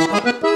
Ó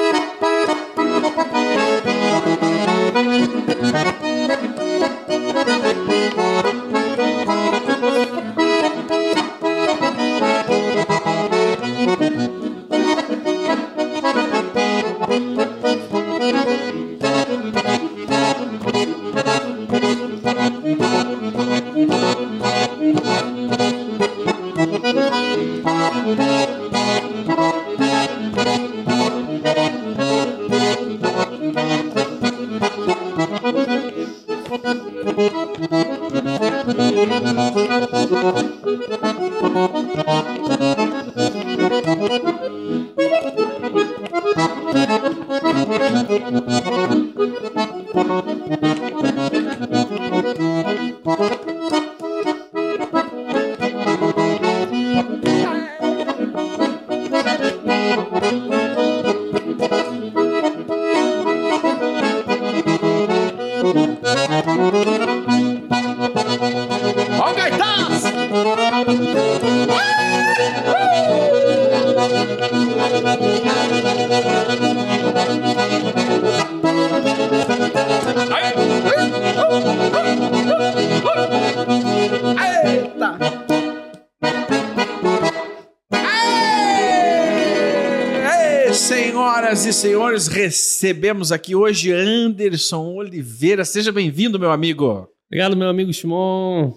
recebemos aqui hoje Anderson Oliveira. Seja bem-vindo, meu amigo. Obrigado, meu amigo Shimon.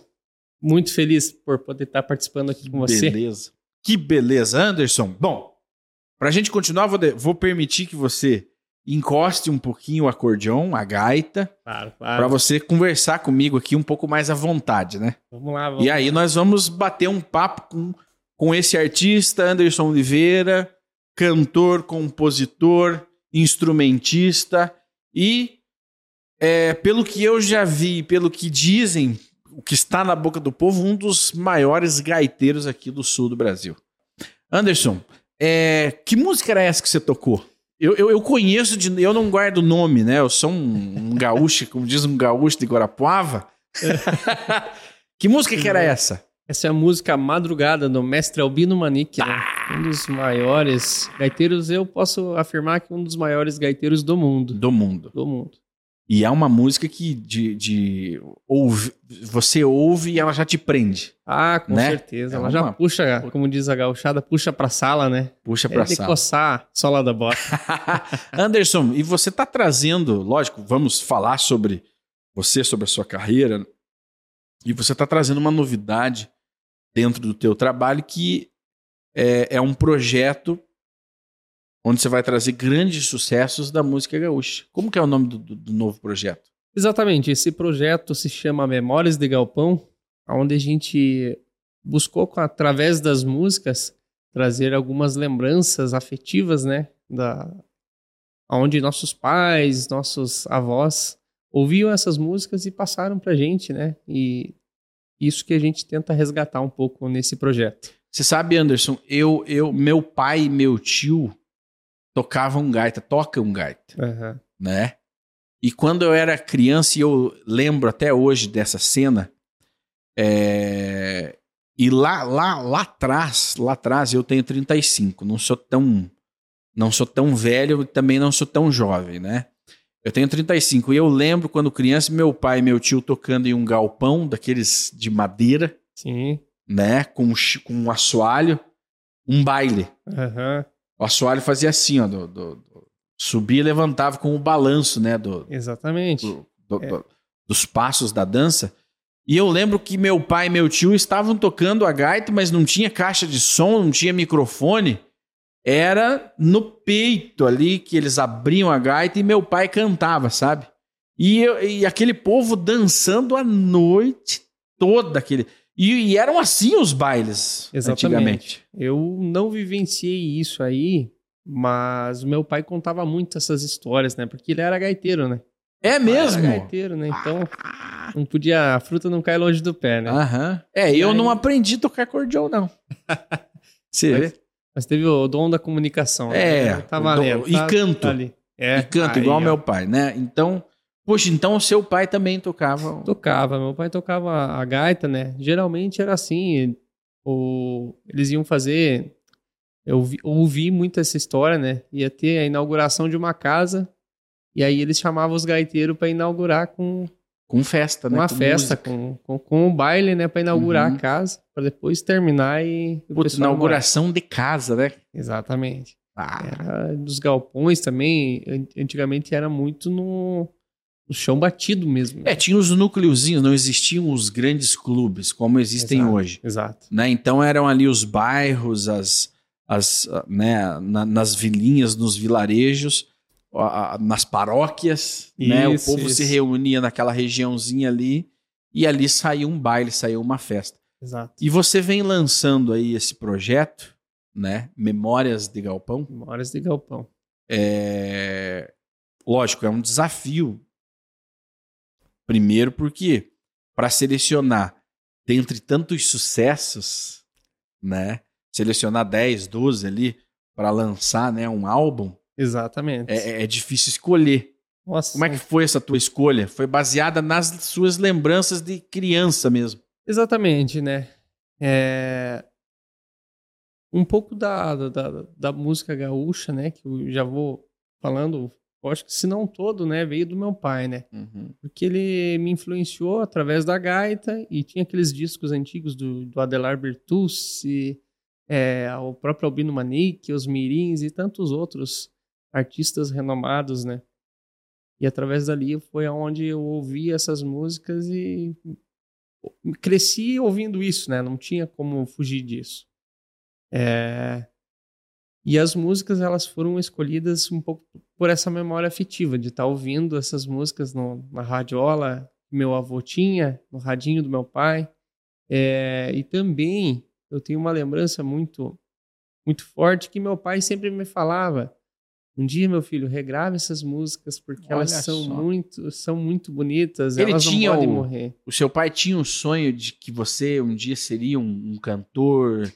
Muito feliz por poder estar participando aqui com você. Beleza. Que beleza, Anderson. Bom, pra gente continuar, vou, de- vou permitir que você encoste um pouquinho o acordeon, a gaita, Claro, claro. você conversar comigo aqui um pouco mais à vontade, né? Vamos lá, vamos E aí nós vamos bater um papo com, com esse artista, Anderson Oliveira, cantor, compositor, instrumentista e, é, pelo que eu já vi, pelo que dizem, o que está na boca do povo, um dos maiores gaiteiros aqui do sul do Brasil. Anderson, é, que música era essa que você tocou? Eu, eu, eu conheço, de, eu não guardo nome, né? Eu sou um, um gaúcho, como diz um gaúcho de Guarapuava. que música que era essa? Essa é a música Madrugada do mestre Albino Manique, né? Ah! Um dos maiores gaiteiros, eu posso afirmar que um dos maiores gaiteiros do mundo. Do mundo. Do mundo. E é uma música que de, de ouve, você ouve e ela já te prende. Ah, com Né? certeza. É Ela já uma- puxa, como diz a gauchada, puxa pra sala, né? Puxa É pra de sala. coçar sola da bota. Anderson, e você tá trazendo, lógico, vamos falar sobre você, sobre a sua carreira, e você tá trazendo uma novidade dentro do teu trabalho que é, é um projeto onde você vai trazer grandes sucessos da música gaúcha. Como que é o nome do, do- do novo projeto? Exatamente. Esse projeto se chama Memórias de Galpão, onde a gente buscou, através das músicas, trazer algumas lembranças afetivas, né? Da, onde nossos pais, nossos avós ouviam essas músicas e passaram pra gente, né? E isso que a gente tenta resgatar um pouco nesse projeto. Você sabe, Anderson, eu, eu, meu pai e meu tio tocavam gaita, tocam gaita. Aham. né? E quando eu era criança, e eu lembro até hoje dessa cena, é, e lá, lá, lá atrás, lá atrás eu tenho 35, não sou tão, não sou tão velho e também não sou tão jovem, né? Eu tenho 35 e eu lembro quando criança, meu pai e meu tio tocando em um galpão daqueles de madeira, Sim. né? Com, um com um assoalho, um baile. Aham. O assoalho fazia assim, ó, do, do- do- subia e levantava com o balanço, né? Do, Exatamente. do- É. do- dos passos da dança. E eu lembro que meu pai e meu tio estavam tocando a gaita, mas não tinha caixa de som, não tinha microfone. Era no peito ali que eles abriam a gaita e meu pai cantava, sabe? E, eu- e aquele povo dançando a noite toda. Aquele... E, e eram assim os bailes Exatamente. antigamente. Eu não vivenciei isso aí, mas meu pai contava muito essas histórias, né? Porque ele era gaiteiro, né? É mesmo? Era gaiteiro, né? Então, não podia. A fruta não cai longe do pé, né? Aham. É, eu aí- não aprendi a tocar acordeon, não. Você vê? Mas, teve o dom da comunicação. É, né? Tá valendo. dom- e tá- canto. tá ali. É, e canta aí, igual ó. meu pai, né? Então, poxa, então o seu pai também tocava. Tocava, meu pai tocava a gaita, né? Geralmente era assim, o... eles iam fazer eu vi, ouvi muito essa história, né? Ia ter a inauguração de uma casa e aí eles chamavam os gaiteiros para inaugurar com com festa, né? Uma com festa, com, com, com um baile, né? Para inaugurar Uhum. a casa, para depois terminar e. Putz, inauguração de casa, né? Exatamente. Ah, Era dos galpões também. an- Antigamente era muito no, no chão batido mesmo. né? É, tinha os núcleozinhos, não existiam os grandes clubes como existem Exato. hoje. Exato. Né? Então eram ali os bairros, as, as, ah, né, na- nas vilinhas, nos vilarejos, a- a- nas paróquias, né? O Isso, povo se isso. reunia naquela regiãozinha ali e ali saía um baile, saía uma festa. Exato. E você vem lançando aí esse projeto, né? Memórias de Galpão. Memórias de galpão. É... Lógico, é um desafio. Primeiro, porque para selecionar dentre tantos sucessos, né? Selecionar 10, 12 ali para lançar né, um álbum, Exatamente. é, é- é difícil escolher. Nossa, Como é que foi essa tua escolha? Foi baseada nas suas lembranças de criança mesmo. Exatamente, né? É... Um pouco da, da, da- música gaúcha, né? Que eu já vou falando, acho que se não todo, né? Veio do meu pai, né? Porque ele me influenciou através da gaita e tinha aqueles discos antigos do, do Adelar Bertucci, é, o próprio Albino Manique, os Mirins e tantos outros artistas renomados, né? E através dali foi aonde eu ouvi essas músicas e cresci ouvindo isso, né? Não tinha como fugir disso. É, E as músicas elas foram escolhidas um pouco por essa memória afetiva de estar ouvindo essas músicas no, na radiola que meu avô tinha, no radinho do meu pai. É, E também eu tenho uma lembrança muito muito forte que meu pai sempre me falava um dia, meu filho, regrave essas músicas porque elas Olha são só. muito, são muito bonitas. Ele elas tinha não podem o- morrer. O seu pai tinha um sonho de que você um dia seria um, um cantor.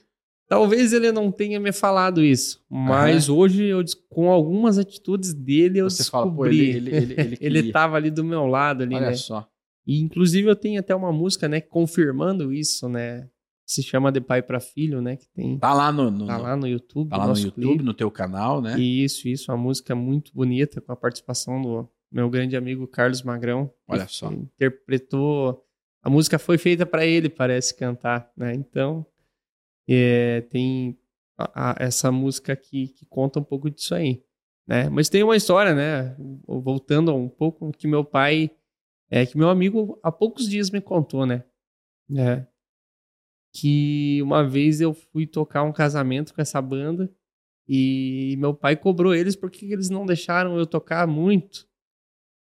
Talvez ele não tenha me falado isso, mas hoje, eu, com algumas atitudes dele, eu Você descobri. fala, pô, ele, ele, ele, ele, Ele ali do meu lado, ali, Olha né? só. E, inclusive, eu tenho até uma música, né, confirmando isso, né? Se chama De Pai para Filho, né? Que tem. Tá lá no, no, Tá lá no YouTube. tá lá no YouTube, clipe. no teu canal, né? Isso, isso. Uma música muito bonita, com a participação do meu grande amigo Carlos Magrão. Olha que só. Interpretou. A música foi feita para ele, parece cantar, né? Então, é, tem a- a- essa música aqui que conta um pouco disso aí, né? Mas tem uma história, né? Voltando um pouco que meu pai, é que meu amigo há poucos dias me contou, né? É, que uma vez eu fui tocar um casamento com essa banda e meu pai cobrou eles porque eles não deixaram eu tocar muito,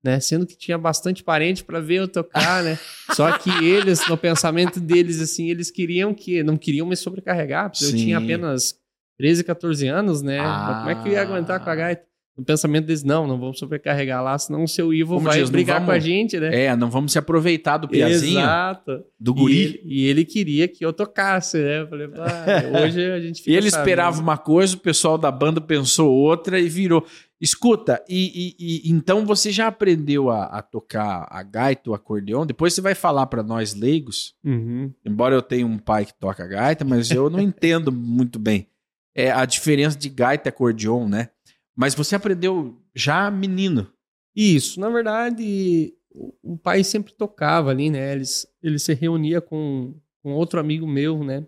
né? Sendo que tinha bastante parente para ver eu tocar, né? Só que eles, no pensamento deles, assim, eles queriam que não queriam me sobrecarregar, porque eu Sim. tinha apenas 13, 14 anos, né? Mas Como é que eu ia aguentar com a gaita? No pensamento deles, não, não vamos sobrecarregar lá, senão o seu Ivo Como vai diz, brigar com a vamos- gente, né? É, não vamos se aproveitar do piazinho, Exato. do E guri. ele, e ele queria que eu tocasse, né? Eu falei, "Ah, hoje a gente fica E ele sabendo." esperava uma coisa, o pessoal da banda pensou outra e virou. Escuta, e, e- e- então você já aprendeu a, a tocar a gaita, o acordeon? Depois você vai falar para nós leigos, Uhum. embora eu tenha um pai que toca gaita, mas eu não entendo muito bem é, a diferença de gaita e acordeon, né? Mas você aprendeu já menino. Isso, na verdade, o pai sempre tocava ali, né? Eles, ele se reunia com, com outro amigo meu, né?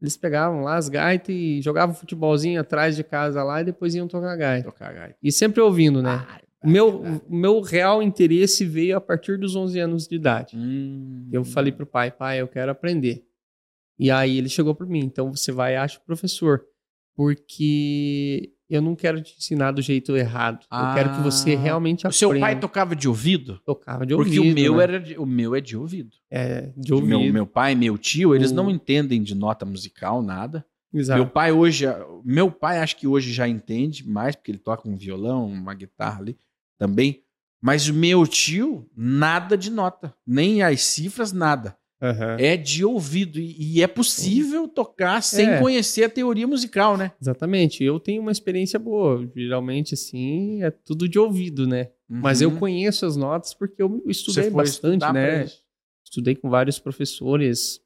Eles pegavam lá as gaitas e jogavam futebolzinho atrás de casa lá e depois iam tocar gaita. Tocar gaita. E sempre ouvindo, né? O meu, o meu real interesse veio a partir dos 11 anos de idade. hum. Eu falei pro pai, pai, eu quero aprender. E aí ele chegou para mim, então você vai e acha o professor, porque eu não quero te ensinar do jeito errado. eu quero que você Ah. realmente O aprenda. seu pai tocava de ouvido? tocava de Porque ouvido, o meu né? era de- o meu é de ouvido. é de ouvido. Meu, meu pai meu tio, eles O- não entendem de nota musical, nada. Exato. Meu pai hoje, meu pai acho que hoje já entende mais, porque ele toca um violão, uma guitarra ali também. Mas o meu tio, nada de nota. Nem as cifras, nada. Aham. É de ouvido. E, é possível tocar sem É. conhecer a teoria musical, né? Exatamente. Eu tenho uma experiência boa. Geralmente, assim, é tudo de ouvido, né? Mas eu Uhum. conheço as notas porque eu estudei bastante, né? Estudei com vários professores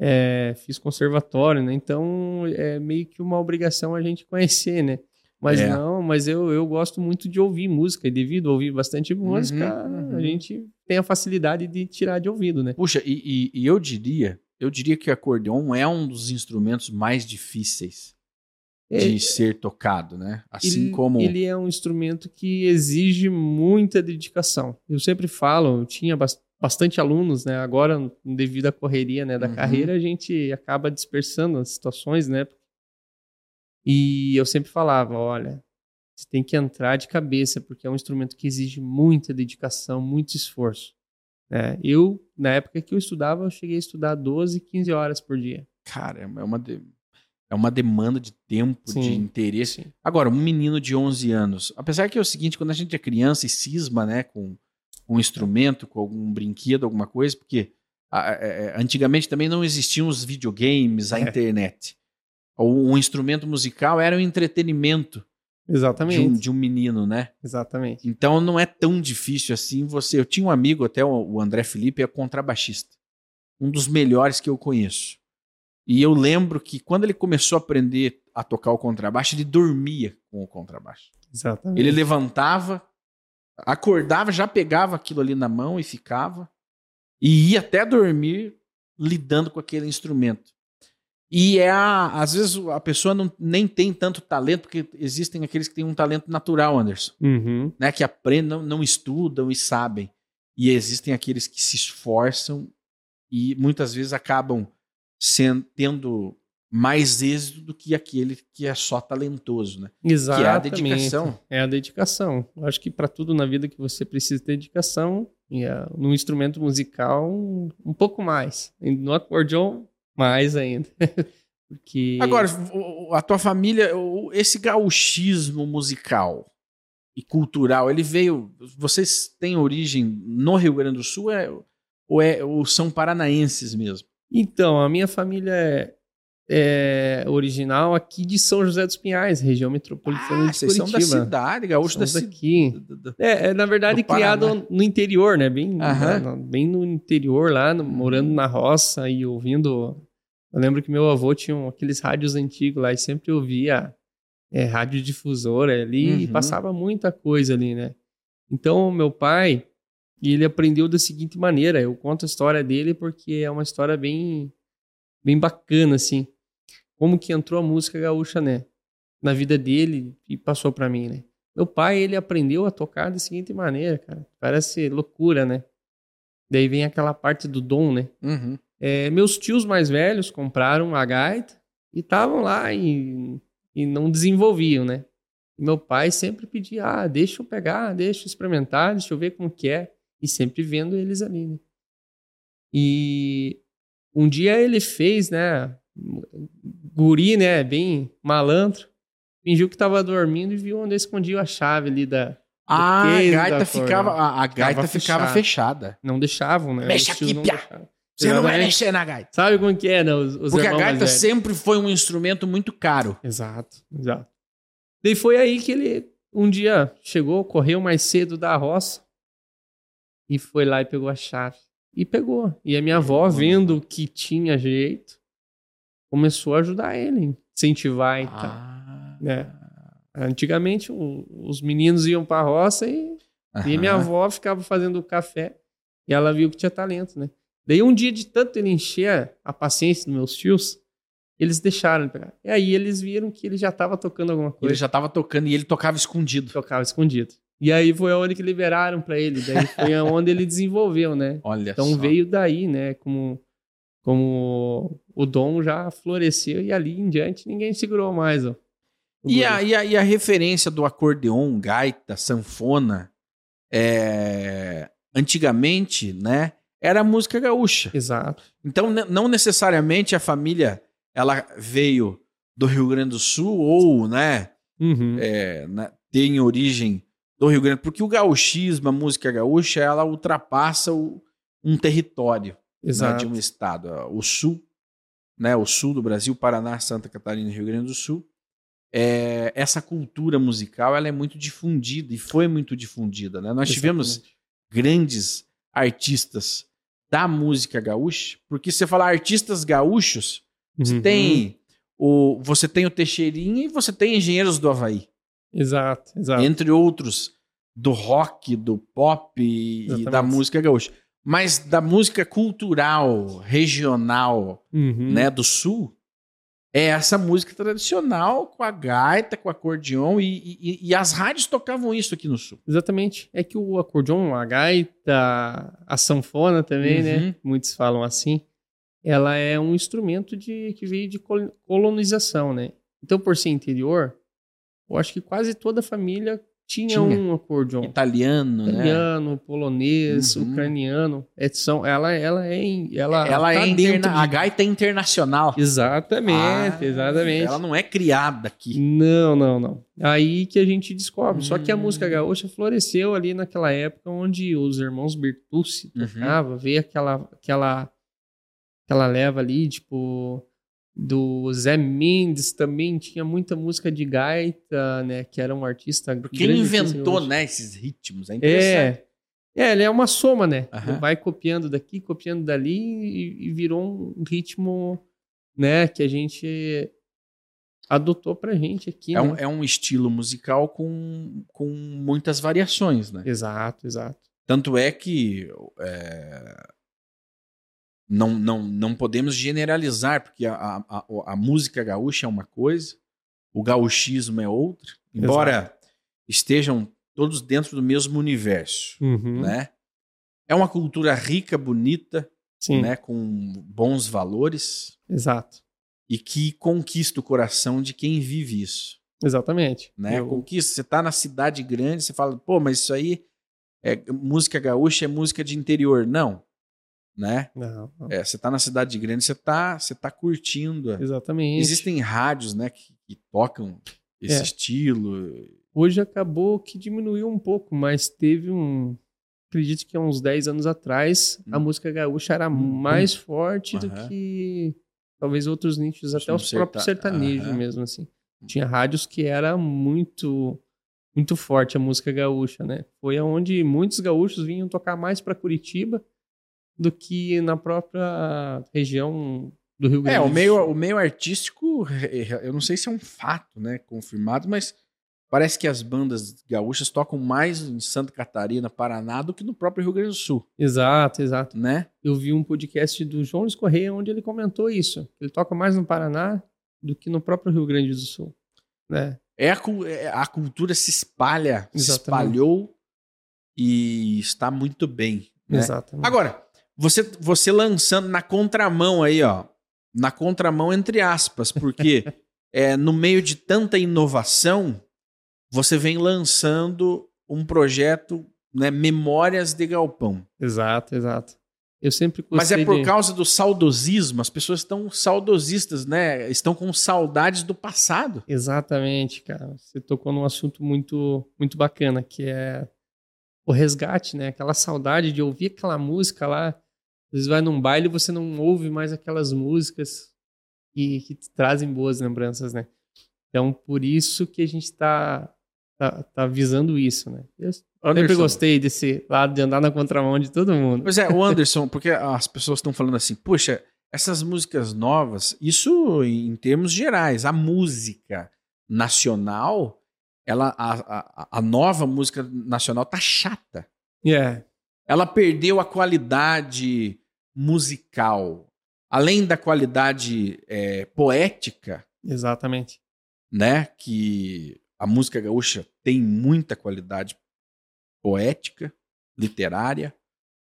é, fiz conservatório, né? Então é meio que uma obrigação a gente conhecer, né? Mas É. não, mas eu, eu gosto muito de ouvir música, e devido a ouvir bastante música, uhum. a gente tem a facilidade de tirar de ouvido, né? Puxa, e, e- e eu diria, eu diria que o acordeon é um dos instrumentos mais difíceis de ser tocado, né? Assim ele, como ele é um instrumento que exige muita dedicação. Eu sempre falo, eu tinha bas- bastante alunos, né? Agora, devido à correria né, da Uhum. carreira, a gente acaba dispersando as situações, né? E eu sempre falava, olha, você tem que entrar de cabeça, porque é um instrumento que exige muita dedicação, muito esforço. né? Eu, na época que eu estudava, eu cheguei a estudar 12, 15 horas por dia. cara, é uma de- é uma demanda de tempo, de Sim. interesse. Sim. Agora, um menino de 11 anos, apesar que é o seguinte, quando a gente é criança e cisma, né, com um instrumento, com algum brinquedo, alguma coisa, porque é, é, antigamente também não existiam os videogames, a É. internet. O, um instrumento musical era um entretenimento de um, Exatamente. de um menino, né? Exatamente. Então não é tão difícil assim você. Eu tinha um amigo, até o o André Felipe, é contrabaixista. Um dos melhores que eu conheço. E eu lembro que quando ele começou a aprender a tocar o contrabaixo, ele dormia com o contrabaixo. Exatamente. Ele levantava, acordava, já pegava aquilo ali na mão e ficava. E ia até dormir lidando com aquele instrumento. E é a, às vezes a pessoa não, nem tem tanto talento, porque existem aqueles que têm um talento natural, Anderson Uhum. né, que aprendem, não, estudam e sabem. E existem aqueles que se esforçam e muitas vezes acabam sendo, tendo mais êxito do que aquele que é só talentoso, né? Exatamente. Que é a dedicação. É a dedicação. Eu acho que para tudo na vida que você precisa ter dedicação, e é, no instrumento musical, um, um pouco mais. E no acordeon, mais ainda. Porque. Agora, a tua família, esse gauchismo musical e cultural, ele veio. Vocês têm origem no Rio Grande do Sul é, ou, é, ou são paranaenses mesmo? Então, a minha família é, é original aqui de São José dos Pinhais, região metropolitana Ah, de vocês são Curitiba. da cidade, gaúcho da cidade. É, é, na verdade, criado no interior, né? Bem, na- bem no interior lá, no- morando na roça e ouvindo. Eu lembro que meu avô tinha um- aqueles rádios antigos lá e sempre ouvia é, radiodifusora ali e Uhum. passava muita coisa ali, né? Então, meu pai, ele aprendeu da seguinte maneira. Eu conto a história dele porque é uma história bem, bem bacana, assim. Como que entrou a música gaúcha, né? Na vida dele e passou pra mim, né? Meu pai, ele aprendeu a tocar da seguinte maneira, cara. Parece loucura, né? Daí vem aquela parte do dom, né? Uhum. É, meus tios mais velhos compraram a gaita e estavam lá e, e não desenvolviam, né? E meu pai sempre pedia, ah, deixa eu pegar, deixa eu experimentar, deixa eu ver como que é. E sempre vendo eles ali, né? E um dia ele fez, né? Guri, né? Bem malandro. Fingiu que tava dormindo e viu onde eu escondia a chave ali da... Ah, a gaita ficava, a, a gaita Ficava ficava fechada. Não deixavam, né? Mexe aqui, não deixavam. Você não vai mexer na gaita. Sabe como que é, né? Os, os Porque a gaita sempre foi um instrumento muito caro. Exato, exato. Daí foi aí que ele um dia chegou, correu mais cedo da roça e foi lá e pegou a chave. E pegou. E a minha avó, vendo que tinha jeito, começou a ajudar ele, incentivar e tal. Ah. É. Antigamente o- os meninos iam pra roça e, e minha avó ficava fazendo o café e ela viu que tinha talento, né? Daí um dia de tanto ele encher a paciência dos meus tios, eles deixaram ele pegar. E aí eles viram que ele já estava tocando alguma coisa. Ele já tava tocando e ele tocava escondido. tocava escondido. E aí foi onde que liberaram pra ele. Daí foi onde ele desenvolveu, né? Olha Então só. veio daí, né? Como, como o dom já floresceu e ali em diante ninguém segurou mais, ó. E a, e, a, e a referência do acordeon, gaita, sanfona, é, antigamente, né, era a música gaúcha. Exato. Então, não necessariamente a família ela veio do Rio Grande do Sul ou, né, Uhum. é, né, tem origem do Rio Grande, porque o gauchismo, a música gaúcha, ela ultrapassa o- um território né, Exato. de um estado. O sul, né, o sul do Brasil, Paraná, Santa Catarina e Rio Grande do Sul, é, essa cultura musical ela é muito difundida e foi muito difundida. Né? Nós tivemos Exatamente. grandes artistas da música gaúcha, porque você fala artistas gaúchos, você Uhum. tem o você tem o Teixeirinha e você tem Engenheiros do Havaí, Exato, exato. entre outros do rock, do pop e da música gaúcha. Mas da música cultural, regional, Uhum. né, do sul, é essa música tradicional com a gaita, com o acordeon e, e- e as rádios tocavam isso aqui no sul. Exatamente. É que o acordeon, a gaita, a sanfona também, Uhum. né? Muitos falam assim. Ela é um instrumento de, que veio de col- colonização, né? Então, por ser interior, eu acho que quase toda a família tinha, Tinha. um acordeon. Italiano, né? Italiano, polonês, Uhum. ucraniano. É, são, ela, ela é. Ela, Ela tá é interna... de- a gaita é internacional. Exatamente, Ah, exatamente. Ela não é criada aqui. Não, não, não. Aí que a gente descobre. Só que a Hum. música gaúcha floresceu ali naquela época onde os irmãos Bertucci Uhum. tocavam, veio aquela, aquela, aquela leva ali, tipo, do Zé Mendes também tinha muita música de gaita, né? Que era um artista. Quem grande artista inventou, né, esses ritmos? É interessante. É. É, ele é uma soma, né? Ele vai copiando daqui, copiando dali e, e virou um ritmo, né? Que a gente adotou pra gente aqui, É, né? um, é um estilo musical com, com muitas variações, né? Exato, exato. Tanto é que é, não, não, não podemos generalizar, porque a, a, a- música gaúcha é uma coisa, o gauchismo é outra, embora estejam todos dentro do mesmo universo, Uhum. né? É uma cultura rica, bonita, Sim, né? com bons valores exato. e que conquista o coração de quem vive isso. Exatamente. né? Eu- Conquista. Você tá na cidade grande, você fala, pô, mas isso aí é música gaúcha, é música de interior. Não, né? Não, não. É, você tá na cidade grande, você tá, você tá curtindo. Exatamente. Existem rádios, né, que, que tocam esse É. estilo. Hoje acabou que diminuiu um pouco, mas teve um. Acredito que há uns 10 anos atrás, a Hum. música gaúcha era Hum. mais forte do Aham. que talvez outros nichos, até os próprios serta- sertanejos Aham. mesmo, assim. Tinha rádios que era muito muito forte a música gaúcha, né? Foi aonde muitos gaúchos vinham tocar mais para Curitiba do que na própria região do Rio Grande É, o do meio, o meio artístico, eu não sei se é um fato, né, confirmado, mas parece que as bandas gaúchas tocam mais em Santa Catarina, Paraná, do que no próprio Rio Grande do Sul, Exato, exato. né? eu vi um podcast do João Luiz Correia onde ele comentou isso. Ele toca mais no Paraná do que no próprio Rio Grande do Sul. Né? É a, é- a cultura se espalha, se Exatamente. espalhou e está muito bem. Né? Exatamente. Agora, você, você lançando na contramão aí, ó. Na contramão, entre aspas, porque é, no meio de tanta inovação, você vem lançando um projeto, né, Memórias de Galpão. Exato, exato. Eu sempre Mas é por causa do saudosismo, as pessoas estão saudosistas, né? Estão com saudades do passado. Exatamente, cara. Você tocou num assunto muito, muito bacana, que é o resgate, né? Aquela saudade de ouvir aquela música lá. Às vezes vai num baile e você não ouve mais aquelas músicas que, que te trazem boas lembranças, né? Então, por isso que a gente tá, tá, tá visando isso, né? Eu sempre Anderson. gostei desse lado de andar na contramão de todo mundo. Pois é, o Anderson, porque as pessoas estão falando assim, puxa, essas músicas novas, isso em termos gerais, a música nacional, ela, a, a, a nova música nacional tá chata. Yeah. Ela perdeu a qualidade musical. Além da qualidade é, poética, Exatamente. né? Que a música gaúcha tem muita qualidade poética, literária,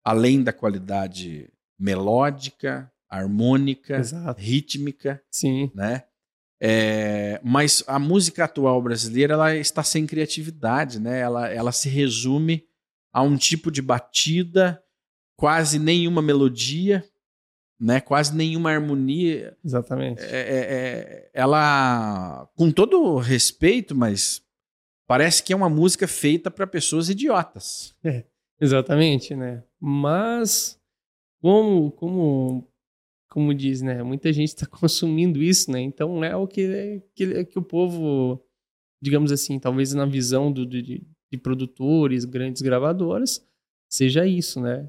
além da qualidade melódica, harmônica, Exato. rítmica, Sim. né? É, mas a música atual brasileira ela está sem criatividade, né? Ela, ela se resume a um tipo de batida, quase nenhuma melodia, né? Quase nenhuma harmonia Exatamente. é, é, é, ela, com todo respeito, mas parece que é uma música feita para pessoas idiotas. Exatamente, né? Mas, como, como, como diz, né? Muita gente está consumindo isso, né? Então é o que, que, que o povo, digamos assim, talvez na visão do- de, de produtores, grandes gravadoras, seja isso, né?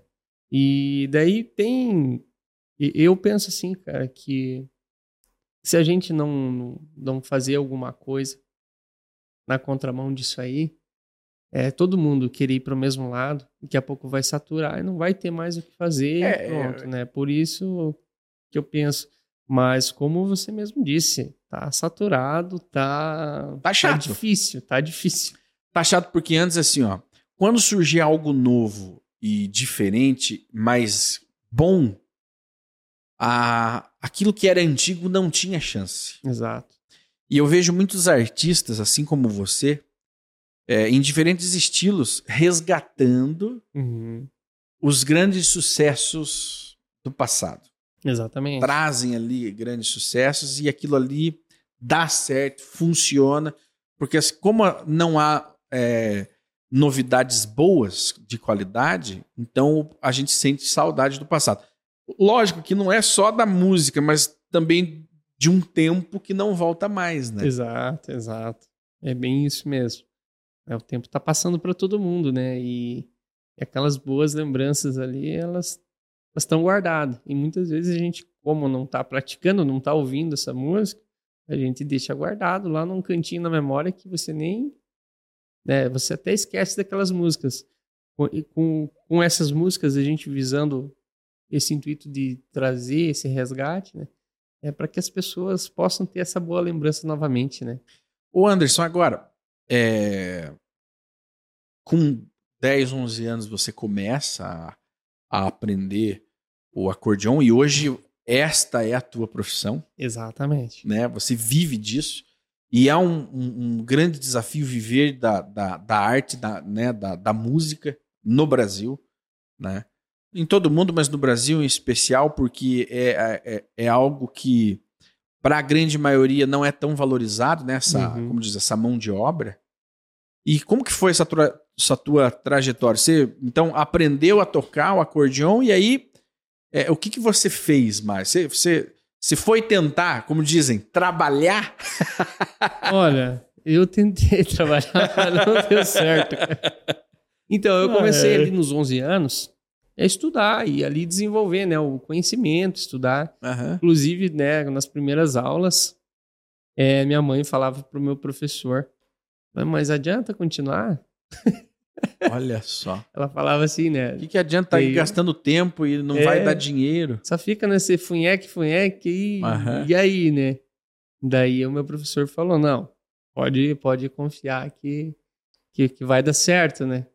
E daí tem. Eu penso assim, cara, que se a gente não, não fazer alguma coisa na contramão disso aí, é, todo mundo querer ir para o mesmo lado, daqui a pouco vai saturar e não vai ter mais o que fazer, é, pronto, é... né? Por isso que eu penso. Mas como você mesmo disse, tá saturado, tá, tá, tá chato. Tá difícil, tá difícil. Tá chato porque antes assim, ó, quando surgia algo novo e diferente, mas bom, a, aquilo que era antigo não tinha chance. Exato. E eu vejo muitos artistas, assim como você, é, em diferentes estilos, resgatando uhum. os grandes sucessos do passado. Exatamente. Trazem ali grandes sucessos e aquilo ali dá certo, funciona, porque como não há é, novidades boas de qualidade, então a gente sente saudade do passado. Lógico que não é só da música, mas também de um tempo que não volta mais, né? Exato, exato. É bem isso mesmo. É, o tempo está passando para todo mundo, né? E, e, aquelas boas lembranças ali, elas estão guardadas. E muitas vezes a gente, como não está praticando, não está ouvindo essa música, a gente deixa guardado lá num cantinho na memória que você nem. Né, você até esquece daquelas músicas. Com, com, com essas músicas, a gente visando esse intuito de trazer esse resgate, né? É para que as pessoas possam ter essa boa lembrança novamente, né? O Anderson, agora, é... com 10, 11 anos você começa a, a aprender o acordeon e hoje esta é a tua profissão. Exatamente. Né? Você vive disso. E é um, um, um grande desafio viver da, da, da arte, da, né, da, da música no Brasil. Né? Em todo mundo, mas no Brasil em especial, porque é, é, é, é algo que, para a grande maioria, não é tão valorizado, né? essa, uhum. como diz, essa mão de obra. E como que foi essa tua, essa tua trajetória? Você, então, aprendeu a tocar o acordeon e aí é, o que, que você fez mais? Você, você, você foi tentar, como dizem, trabalhar? Olha, eu tentei trabalhar, mas não deu certo. Então, eu comecei ali nos 11 anos a estudar e ali desenvolver né, o conhecimento, estudar. Uhum. Inclusive, né, nas primeiras aulas, é, minha mãe falava para o meu professor, mas adianta continuar? Olha só. Ela falava assim, né? O que, que adianta estar tá gastando tempo e não é, vai dar dinheiro? Só fica nesse funheque, funheque e, uhum. e aí, né? Daí o meu professor falou, não, pode, pode confiar que, que, que vai dar certo, né?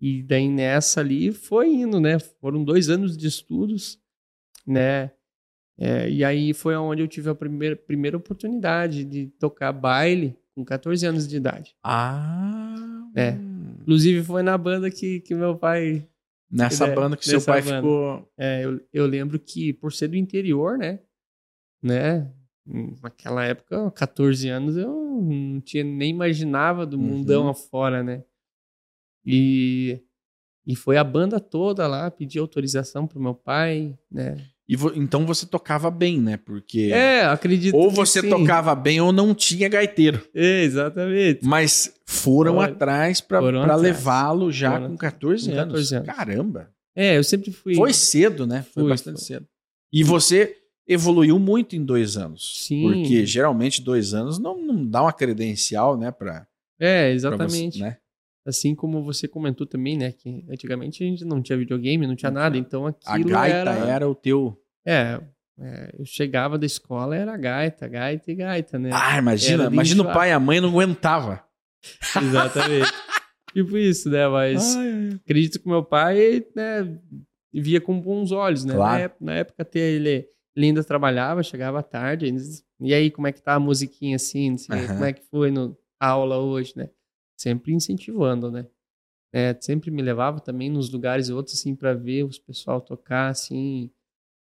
E daí nessa ali foi indo, né? Foram dois anos de estudos, né? É, e aí foi onde eu tive a primeira, primeira oportunidade de tocar baile com 14 anos de idade. Ah! É. Inclusive foi na banda que, que meu pai. Nessa né, banda que seu pai banda. ficou. É, eu, eu lembro que por ser do interior, né? Né? Naquela época, 14 anos, eu não tinha nem imaginava do uhum. mundão afora, né? E, e foi a banda toda lá pedir autorização pro meu pai, né? E vo, então você tocava bem, né? Porque. É, acredito. Ou você tocava bem ou não tinha gaiteiro. É, exatamente. Mas foram Foi. atrás para levá-lo já foram com 14, com 14 anos. anos. Caramba. É, eu sempre fui. Foi cedo, né? Foi, bastante foi. cedo. E você evoluiu muito em dois anos. Sim. Porque geralmente dois anos não, não dá uma credencial, né? Pra, é, exatamente. Você, né? Assim como você comentou também, né? Que antigamente a gente não tinha videogame, não tinha nada, então aquilo A gaita era, era o teu... É, é, eu chegava da escola, era gaita, gaita e gaita, né? Ah, imagina, imagina o pai e a mãe não aguentava. Exatamente. tipo isso, né? Mas ai, ai. acredito que meu pai, né, via com bons olhos, né? Claro. Na, época, na época até ele, ele ainda trabalhava, chegava tarde, e aí, como é que tá a musiquinha assim? Não sei, uhum. Como é que foi no aula hoje, né? Sempre incentivando, né? É, sempre me levava também nos lugares outros, assim, para ver os pessoal tocar, assim.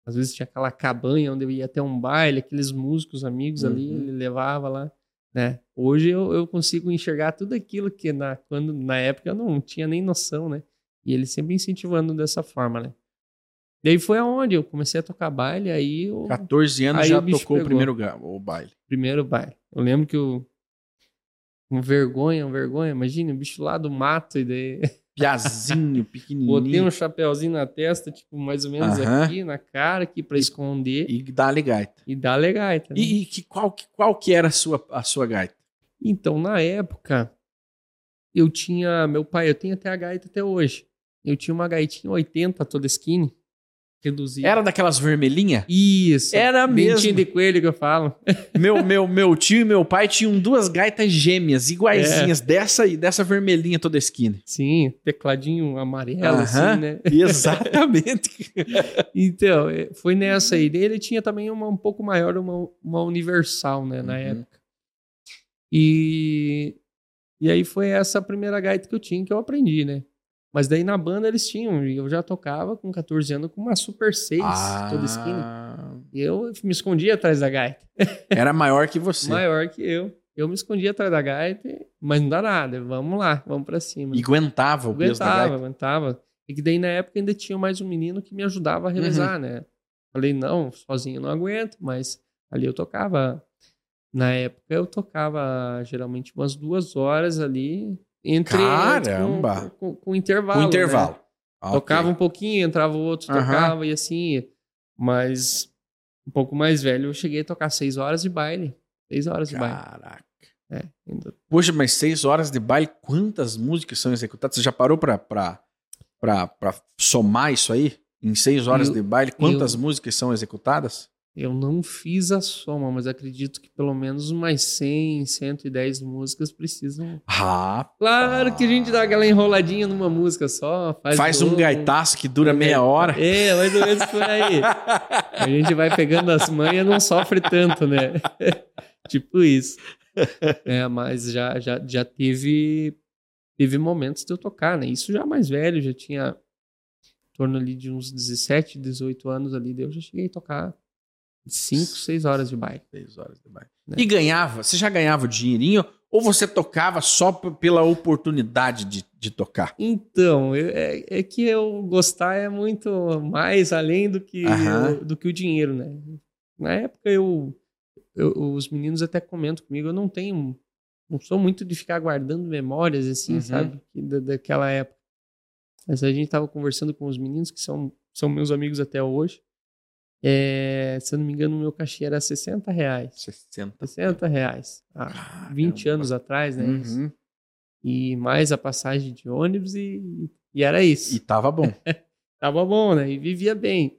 Às vezes tinha aquela cabanha onde eu ia até um baile, aqueles músicos amigos uhum. ali, ele levava lá, né? Hoje eu, eu consigo enxergar tudo aquilo que na, quando, na época eu não tinha nem noção, né? E ele sempre incentivando dessa forma, né? Daí foi aonde eu comecei a tocar baile, aí... Eu, 14 anos já tocou o primeiro o baile. Primeiro baile. Eu lembro que eu um vergonha, um vergonha. Imagina, um bicho lá do mato e daí. Piazinho, pequenininho. Botei um chapéuzinho na testa, tipo, mais ou menos Aham. aqui, na cara, aqui pra esconder. E, E dá-lhe gaita. dar legaita. né? E, e que, qual, que- qual que era a sua, a sua gaita? Então, na época, eu tinha. Meu pai, eu tenho até a gaita até hoje. Eu tinha uma gaitinha 80 toda skinny, reduzida. Era daquelas vermelhinhas? Isso. Era Dentinho mesmo. de coelho que eu falo. meu, meu, meu tio e meu pai tinham duas gaitas gêmeas, iguaizinhas, É. dessa e dessa vermelhinha toda skinny. Sim, tecladinho amarelo, Aham. assim, né? Exatamente. Então, eh, foi nessa aí. Ele tinha também uma um pouco maior, uma, uma universal, né, na Uhum. época. E, e aí foi essa a primeira gaita que eu tinha, que eu aprendi, né? Mas daí na banda eles tinham, e eu já tocava com 14 anos com uma Super 6, toda skinny. Ah, E eu me escondia atrás da gaita. era maior que você. Maior que eu. Eu me escondia atrás da gaita, mas não dá nada. Vamos lá, vamos pra cima. E aguentava o peso da Aguentava, gaita. aguentava. E que daí na época ainda tinha mais um menino que me ajudava a Uhum. revezar, né? Falei, não, sozinho não aguento, mas ali eu tocava. Na época eu tocava geralmente umas duas horas ali entre. Caramba! Com, com- com intervalo. Com né? intervalo. Ah, ok. Tocava um pouquinho, entrava o outro, tocava e assim. Mas um pouco mais velho, eu cheguei a tocar seis horas de baile. Seis horas de baile. Caraca. É, ainda- Poxa, mas seis horas de baile, quantas músicas são executadas? Você já parou pra, pra, pra, pra somar isso aí? Em seis horas Eu- de baile, quantas eu- músicas são executadas? Eu não fiz a soma, mas acredito que pelo menos umas 100, 110 músicas precisam. Claro que a gente dá aquela enroladinha numa música só. Faz, Faz um gaitaço que dura meia hora. É, mais ou menos por aí. A gente vai pegando as manhas não sofre tanto, né? tipo isso. É, mas já, já, já teve, teve momentos de eu tocar, né? Isso já mais velho, já tinha em torno ali de uns 17, 18 anos ali, daí eu já cheguei a tocar 5, 6 horas de baile. Seis horas de baile. Né? E ganhava? Você já ganhava o dinheirinho? Ou você tocava só pela oportunidade de, de tocar? Então, eu- é, é que eu gostar é muito mais além do que, do que o dinheiro, né? Na época eu, eu- os meninos até comentam comigo, eu não tenho, não sou muito de ficar guardando memórias assim, Uhum. sabe? Da- daquela época. Mas a gente tava conversando com os meninos que são, são meus amigos até hoje. É, se eu não me engano, o meu cachê era 60 reais. 60. 60 reais. Há 20 anos atrás, né? isso. Uhum. E mais a passagem de ônibus e, e era isso. E tava bom. Tava bom, né? E vivia bem.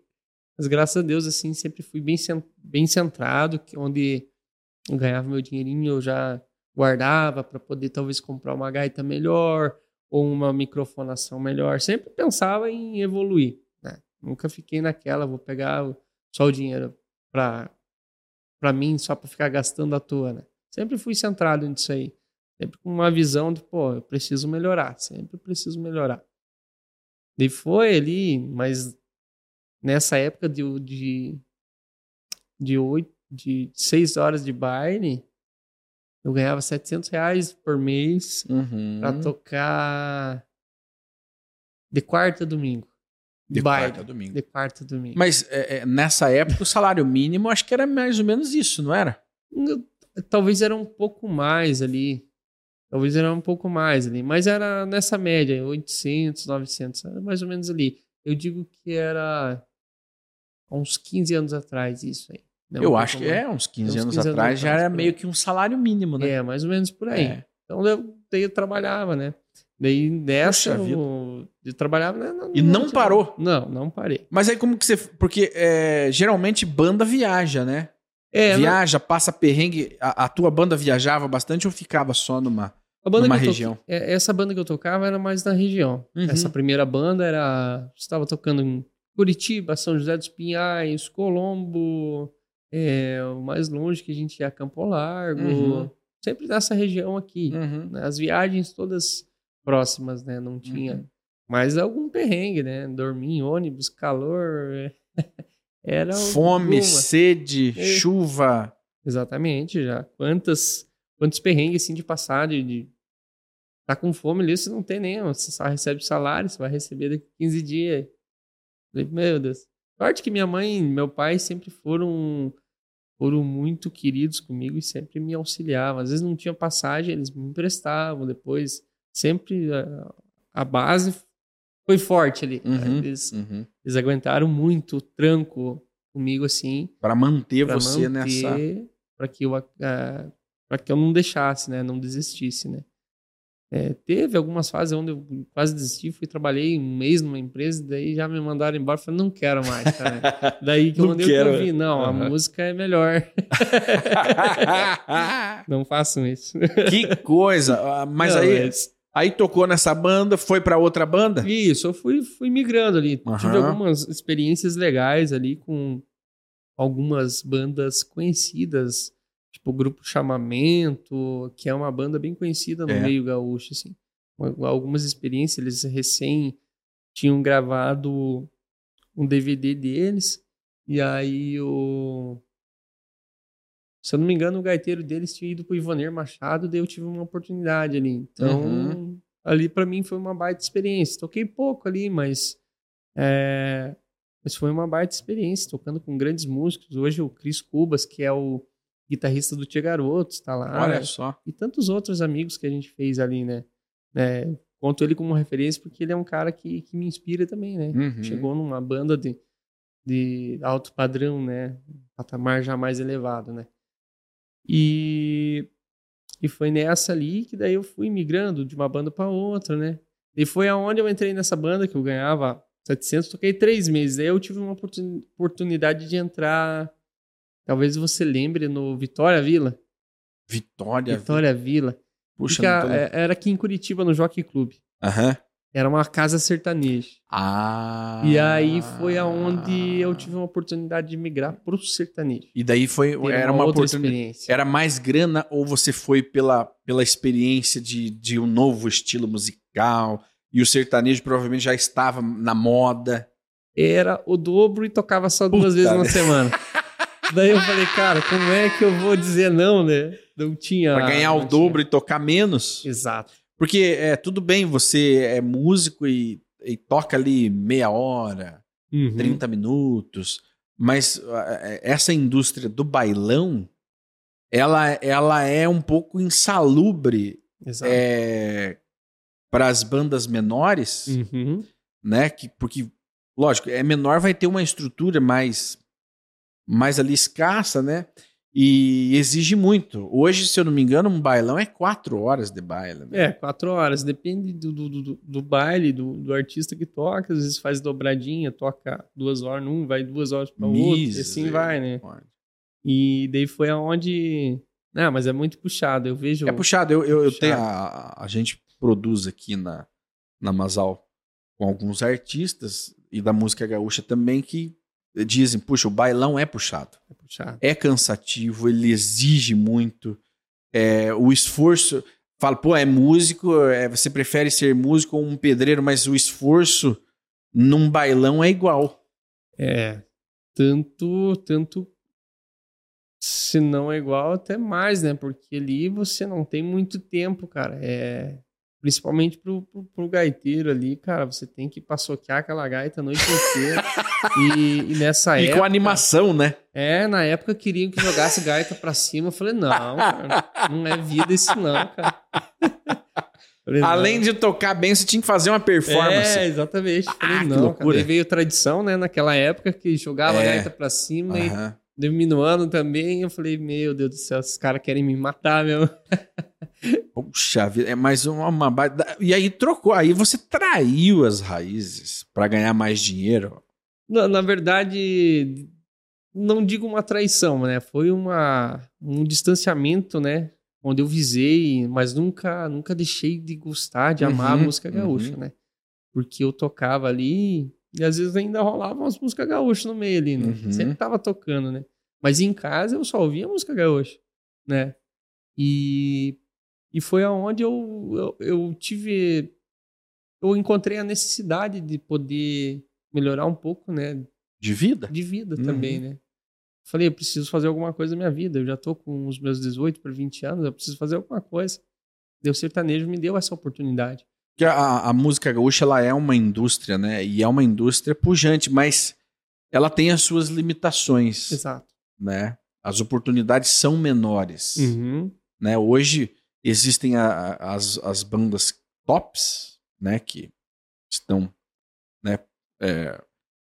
Mas graças a Deus, assim, sempre fui bem, bem centrado, que onde eu ganhava meu dinheirinho, eu já guardava para poder talvez comprar uma gaita melhor ou uma microfonação melhor. Sempre pensava em evoluir, né? Nunca fiquei naquela, vou pegar só o dinheiro para para mim, só para ficar gastando à toa, né? Sempre fui centrado nisso aí. Sempre com uma visão de, pô, eu preciso melhorar, sempre preciso melhorar. E foi ali, mas nessa época de, de, de, oito, de seis horas de baile, eu ganhava 700 reais por mês Uhum. pra tocar de quarta a domingo. De baile. quarta a domingo. De quarta a domingo. Mas é, é, nessa época o salário mínimo acho que era mais ou menos isso, não era? Eu- Talvez era um pouco mais ali. Talvez era um pouco mais ali. Mas era nessa média, 800, 900. Era mais ou menos ali. Eu digo que era há uns 15 anos atrás isso aí. Um eu acho que é, uns 15 Uns anos 15 anos atrás já atrás, era meio que um salário mínimo, né? É, mais ou menos por aí. É. Então eu, eu trabalhava, né? Daí nessa eu, eu trabalhava. Né? E não tinha- parou? Não, não parei. Mas aí como que você... Porque é, geralmente banda viaja, né? É, não- viaja, passa perrengue. A, a tua banda viajava bastante ou ficava só numa... Numa região. toque- é, essa banda que eu tocava era mais na região. Uhum. Essa primeira banda era. Estava tocando em Curitiba, São José dos Pinhais, Colombo, é, o mais longe que a gente ia Campo Largo. Uhum. Sempre nessa região aqui. Uhum. né? As viagens todas próximas, né? Não tinha. Uhum. Mas algum perrengue, né? Dormir em ônibus, calor. Era Fome, alguma. sede, É. chuva. Exatamente, já. Quantas, quantos perrengues assim de passar, de, de tá com fome ali, você não tem nem, você só recebe salário, você vai receber daqui a 15 dias. Falei, meu Deus. Sorte que minha mãe e meu pai sempre foram foram muito queridos comigo e sempre me auxiliavam. Às vezes não tinha passagem, eles me emprestavam depois. Sempre a, a base foi forte ali. Uhum, Eles, uhum. eles aguentaram muito o tranco comigo, assim. Para manter pra você manter, nessa. Pra que, eu, para que eu não deixasse, né? Não desistisse, né? É, teve algumas fases onde eu quase desisti, fui trabalhei um mês numa empresa, daí já me mandaram embora, falei, não quero mais, cara. daí que eu mandei quero. o que eu vi, não, a Aham. música é melhor. não façam isso. que coisa! Ah, Mas Não, aí, mas- aí tocou nessa banda, foi para outra banda? Isso, eu fui, fui migrando ali. Tive Aham. algumas experiências legais ali com algumas bandas conhecidas, tipo o Grupo Chamamento, que é uma banda bem conhecida no É. meio gaúcho, assim. Al- Algumas experiências, eles recém tinham gravado um DVD deles, e aí o... Se eu não me engano, o gaiteiro deles tinha ido pro Ivaner Machado, daí eu tive uma oportunidade ali. Então, Uhum. Ali pra mim foi uma baita experiência. Toquei pouco ali, mas é, mas foi uma baita experiência, tocando com grandes músicos. Hoje o Cris Cubas, que é o guitarrista do Tia Garotos, tá lá. Olha só. E tantos outros amigos que a gente fez ali, né? É, conto ele como referência porque ele é um cara que, que me inspira também, né? Uhum. Chegou numa banda de, de alto padrão, né? Patamar já mais elevado, né? E, e foi nessa ali que daí eu fui migrando de uma banda para outra, né? E foi aonde eu entrei nessa banda que eu ganhava 700, toquei três meses. Daí eu tive uma oportun- oportunidade de entrar, talvez você lembre, no Vitória Vila. Vitória. Vitória Vila. Puxa, Fica- tô... é- era aqui em Curitiba, no Jockey Club. Aham. Era uma casa sertaneja. Ah. E aí foi aonde eu tive uma oportunidade de migrar pro sertanejo. E daí foi Ter era uma outra oportunidade. experiência. Era mais grana ou você foi pela, pela experiência de, de um novo estilo musical e o sertanejo provavelmente já estava na moda? Era o dobro e tocava só duas Puta vezes na merda. semana. Daí eu falei, cara, como é que eu vou dizer não, né? Não tinha. Para ganhar o dobro e tocar menos? tinha. Exato. Porque é tudo bem, você é músico e, e toca ali meia hora, Uhum. 30 minutos, mas é, essa indústria do bailão, ela, ela é um pouco insalubre é, para as bandas menores, Uhum. né? Que, porque, lógico, é menor, vai ter uma estrutura mais, mais ali escassa, né? E exige muito. Hoje, se eu não me engano, um bailão é quatro horas de baile. Né? É, quatro horas. Depende do, do, do, do baile, do, do artista que toca. Às vezes faz dobradinha, toca duas horas num, vai duas horas para outro. E assim vai, né? E daí foi aonde. Não, mas é muito puxado. Eu vejo. É puxado. Eu, eu, eu Puxado. tenho a, a gente produz aqui na, na Masal com alguns artistas e da música gaúcha também que dizem, puxa, o bailão é puxado. É puxado. É cansativo, ele exige muito. É, o esforço. Fala, pô, é músico, é, você prefere ser músico ou um pedreiro, mas o esforço num bailão é igual. É. Tanto, tanto. Se não é igual, até mais, né? Porque ali você não tem muito tempo, cara. É. Principalmente pro, pro, pro gaiteiro ali, cara, você tem que passoquear aquela gaita a noite inteira. e, e nessa E época. com animação, né? É, na época queriam que jogasse gaita pra cima. Eu falei, não, cara, não é vida isso não, cara. Falei, não. Além de tocar bem, você tinha que fazer uma performance. É, exatamente. Falei, Ah, que não, cara. loucura. Daí veio tradição, né, naquela época que jogava É. gaita pra cima e Aham. Diminuindo também. Eu falei, meu Deus do céu, esses caras querem me matar mesmo. Puxa vida, é mais uma, uma E aí trocou, aí você traiu as raízes pra ganhar mais dinheiro. Na, na verdade, não digo uma traição, né? Foi uma, um distanciamento, né? Onde eu visei, mas nunca, nunca deixei de gostar, de amar a Uhum, música gaúcha, uhum. né? Porque eu tocava ali e às vezes ainda rolava umas músicas gaúchas no meio ali, né? Uhum. Sempre tava tocando, né? Mas em casa eu só ouvia música gaúcha, né? E, e foi aonde eu, eu, eu tive. Eu encontrei a necessidade de poder melhorar um pouco, né? De vida? de vida Uhum. também, né? Falei, eu preciso fazer alguma coisa na minha vida. Eu já tô com os meus 18 para 20 anos, eu preciso fazer alguma coisa. Deu sertanejo me deu essa oportunidade. Porque a, a música gaúcha ela é uma indústria, né? E é uma indústria pujante, mas ela tem as suas limitações, Exato. né? As oportunidades são menores, Uhum. né? Hoje existem a- a- as, as bandas tops, né, que estão, né, é,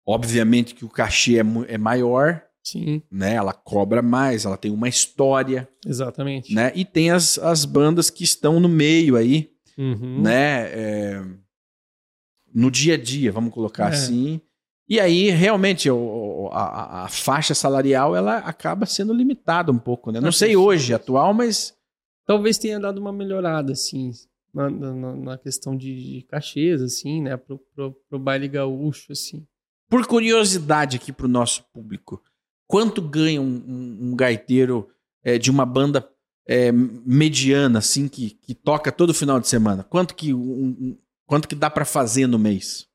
obviamente que o cachê é, é maior, Sim, né, ela cobra mais, ela tem uma história, exatamente. né, e tem as, as bandas que estão no meio aí, Uhum. né, é, no dia a dia, vamos colocar É. assim. E aí, realmente, o- a, a- faixa salarial ela acaba sendo limitada um pouco, né? Não Ah, sei hoje, atual, mas Talvez tenha dado uma melhorada, assim, na, na, na questão de, de cachês, assim, né, pro, pro, pro baile gaúcho, assim. por curiosidade aqui para o nosso público, quanto ganha um, um- um gaiteiro é, de uma banda é, mediana, assim, que, que toca todo final de semana? Quanto que, um- quanto que dá para fazer no mês?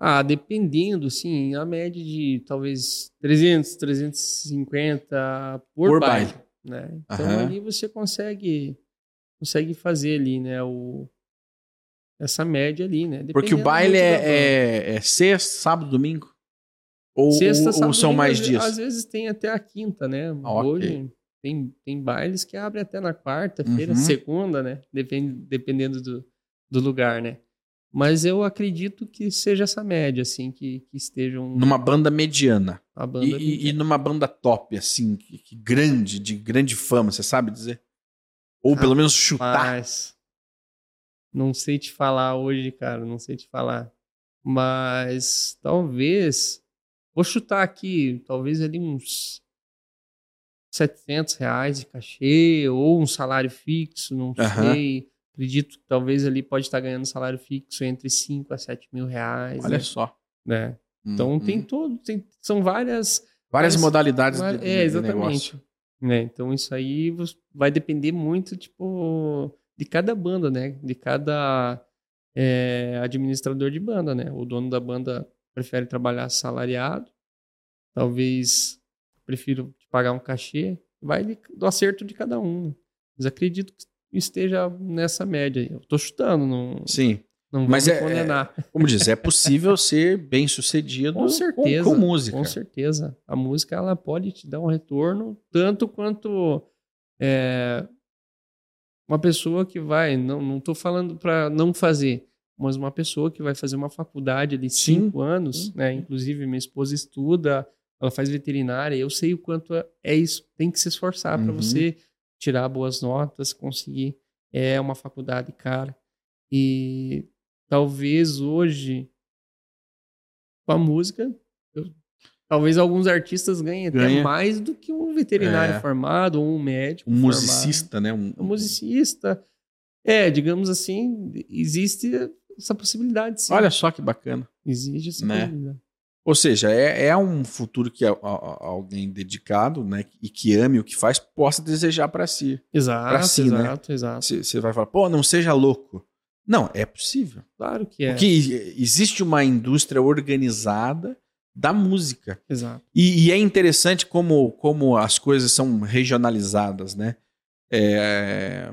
Ah, dependendo, sim, a média de talvez 300, 350 por, Por baile, baile. né? Então Aham. ali você consegue consegue fazer ali, né, o essa média ali, né? Porque o baile é, é, é sexta, sábado, domingo? Ou, Sexta, ou- sábado, ou são domingo, mais às- dias? Às vezes tem até a quinta, né? Ah. Hoje tem, tem bailes que abrem até na quarta-feira, Uhum. segunda, né? Depende, dependendo do, do lugar, né? Mas eu acredito que seja essa média, assim, que, que estejam Numa banda mediana. a banda. E, ali. e- numa banda top, assim, que, que grande, de grande fama, você sabe dizer? Ou pelo menos chutar. Mas não sei te falar hoje, cara, não sei te falar. Mas talvez vou chutar aqui, talvez ali uns 700 reais de cachê ou um salário fixo, não Aham. sei. Acredito que talvez ali pode estar ganhando salário fixo entre 5 a 7 mil reais. Olha né? só. né? Então Hum, tem hum. todo, tem, são várias várias várias- modalidades Vai- de, de- é, de exatamente. negócio. Né? Então isso aí vai depender muito, tipo, de cada banda, né? De cada é, administrador de banda, né? O dono da banda prefere trabalhar salariado, talvez prefira te pagar um cachê, vai do acerto de cada um. Mas acredito que esteja nessa média. Eu tô chutando, não, Sim. não vou Mas me é- condenar. Como diz, é possível ser bem sucedido Com certeza. com, música. Com certeza. A música ela pode te dar um retorno tanto quanto é, uma pessoa que vai, não, não tô falando para não fazer, mas uma pessoa que vai fazer uma faculdade de Sim. cinco anos, Sim. né? Inclusive minha esposa estuda, ela faz veterinária, eu sei o quanto é- é isso, tem que se esforçar para Uhum. você tirar boas notas, conseguir. É uma faculdade cara. E talvez hoje com a música, eu- talvez alguns artistas ganhem até Ganha. mais do que um veterinário É. formado ou um médico. Um formado. musicista, né? Um, Um musicista. É, digamos assim, existe essa possibilidade, sim. Olha só que bacana. existe essa Né? possibilidade. Ou seja, é, é um futuro que a- a- alguém dedicado, né, e que ame o que faz, possa desejar para si. Exato, si, né? exato, exato. Você você vai falar, pô, não seja louco. Não, é possível. Claro que é. Porque existe uma indústria organizada da música. Exato. E, e é interessante como, como as coisas são regionalizadas, né? É,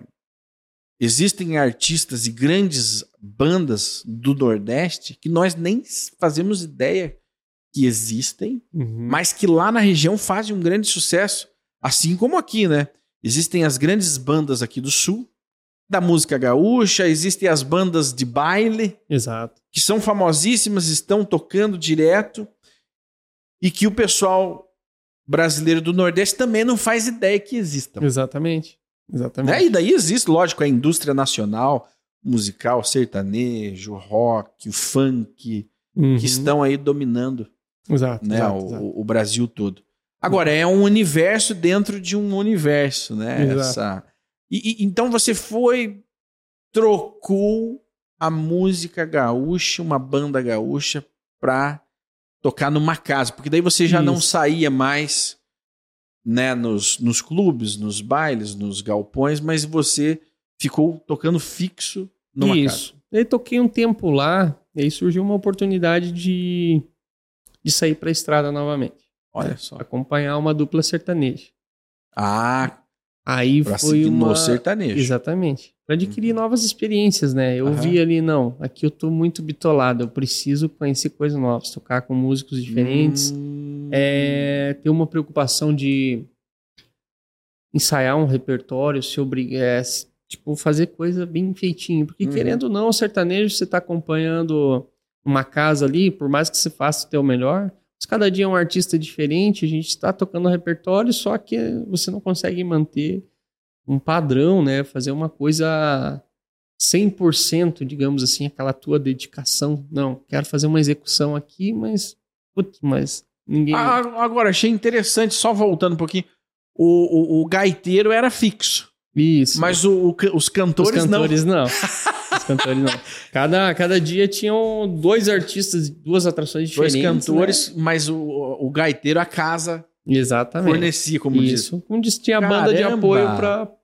existem artistas e grandes bandas do Nordeste que nós nem fazemos ideia que existem, Uhum. mas que lá na região fazem um grande sucesso, assim como aqui, né? Existem as grandes bandas aqui do Sul, da música gaúcha, existem as bandas de baile, Exato. que são famosíssimas, estão tocando direto e que o pessoal brasileiro do Nordeste também não faz ideia que existam. Exatamente. Exatamente. Né? E daí existe, lógico, a indústria nacional, musical, sertanejo, rock, funk, Uhum. que estão aí dominando Exato, né, exato, o, exato. o Brasil todo. Agora, é um universo dentro de um universo, né? Exato. Essa... E, e- então você foi, trocou a música gaúcha, uma banda gaúcha, pra tocar numa casa, porque daí você já não Isso. saía mais né, nos, nos clubes, nos bailes, nos galpões, mas você ficou tocando fixo numa casa. Isso. Aí toquei um tempo lá, e aí surgiu uma oportunidade de, de sair pra estrada novamente. Olha só. Acompanhar uma dupla sertaneja. Ah, Aí pra foi uma... no sertanejo. Exatamente. Para adquirir novas experiências, né? Eu Aham. vi ali, não, aqui eu tô muito bitolado, eu preciso conhecer coisas novas, tocar com músicos diferentes, Hum. é, ter uma preocupação de ensaiar um repertório, se obri- é, Tipo, fazer coisa bem feitinho. Porque, Uhum. querendo ou não, o sertanejo, você tá acompanhando uma casa ali, por mais que você faça o teu melhor, mas cada dia é um artista diferente, a gente está tocando repertório, só que você não consegue manter um padrão, né? Fazer uma coisa 100%, digamos assim, aquela tua dedicação. Não, quero fazer uma execução aqui, mas... Putz, mas ninguém... Ah, agora, achei interessante, só voltando um pouquinho. O, o, o gaiteiro era fixo, Isso. mas o, o os Os cantores, cantores não. Os cantores não. Cada, cada dia tinham dois artistas, duas atrações não. Dois diferentes. cantores, mas o, o gaiteiro, a casa né? Exatamente. fornecia, como diz. Isso. Onde tinha banda de Caramba! apoio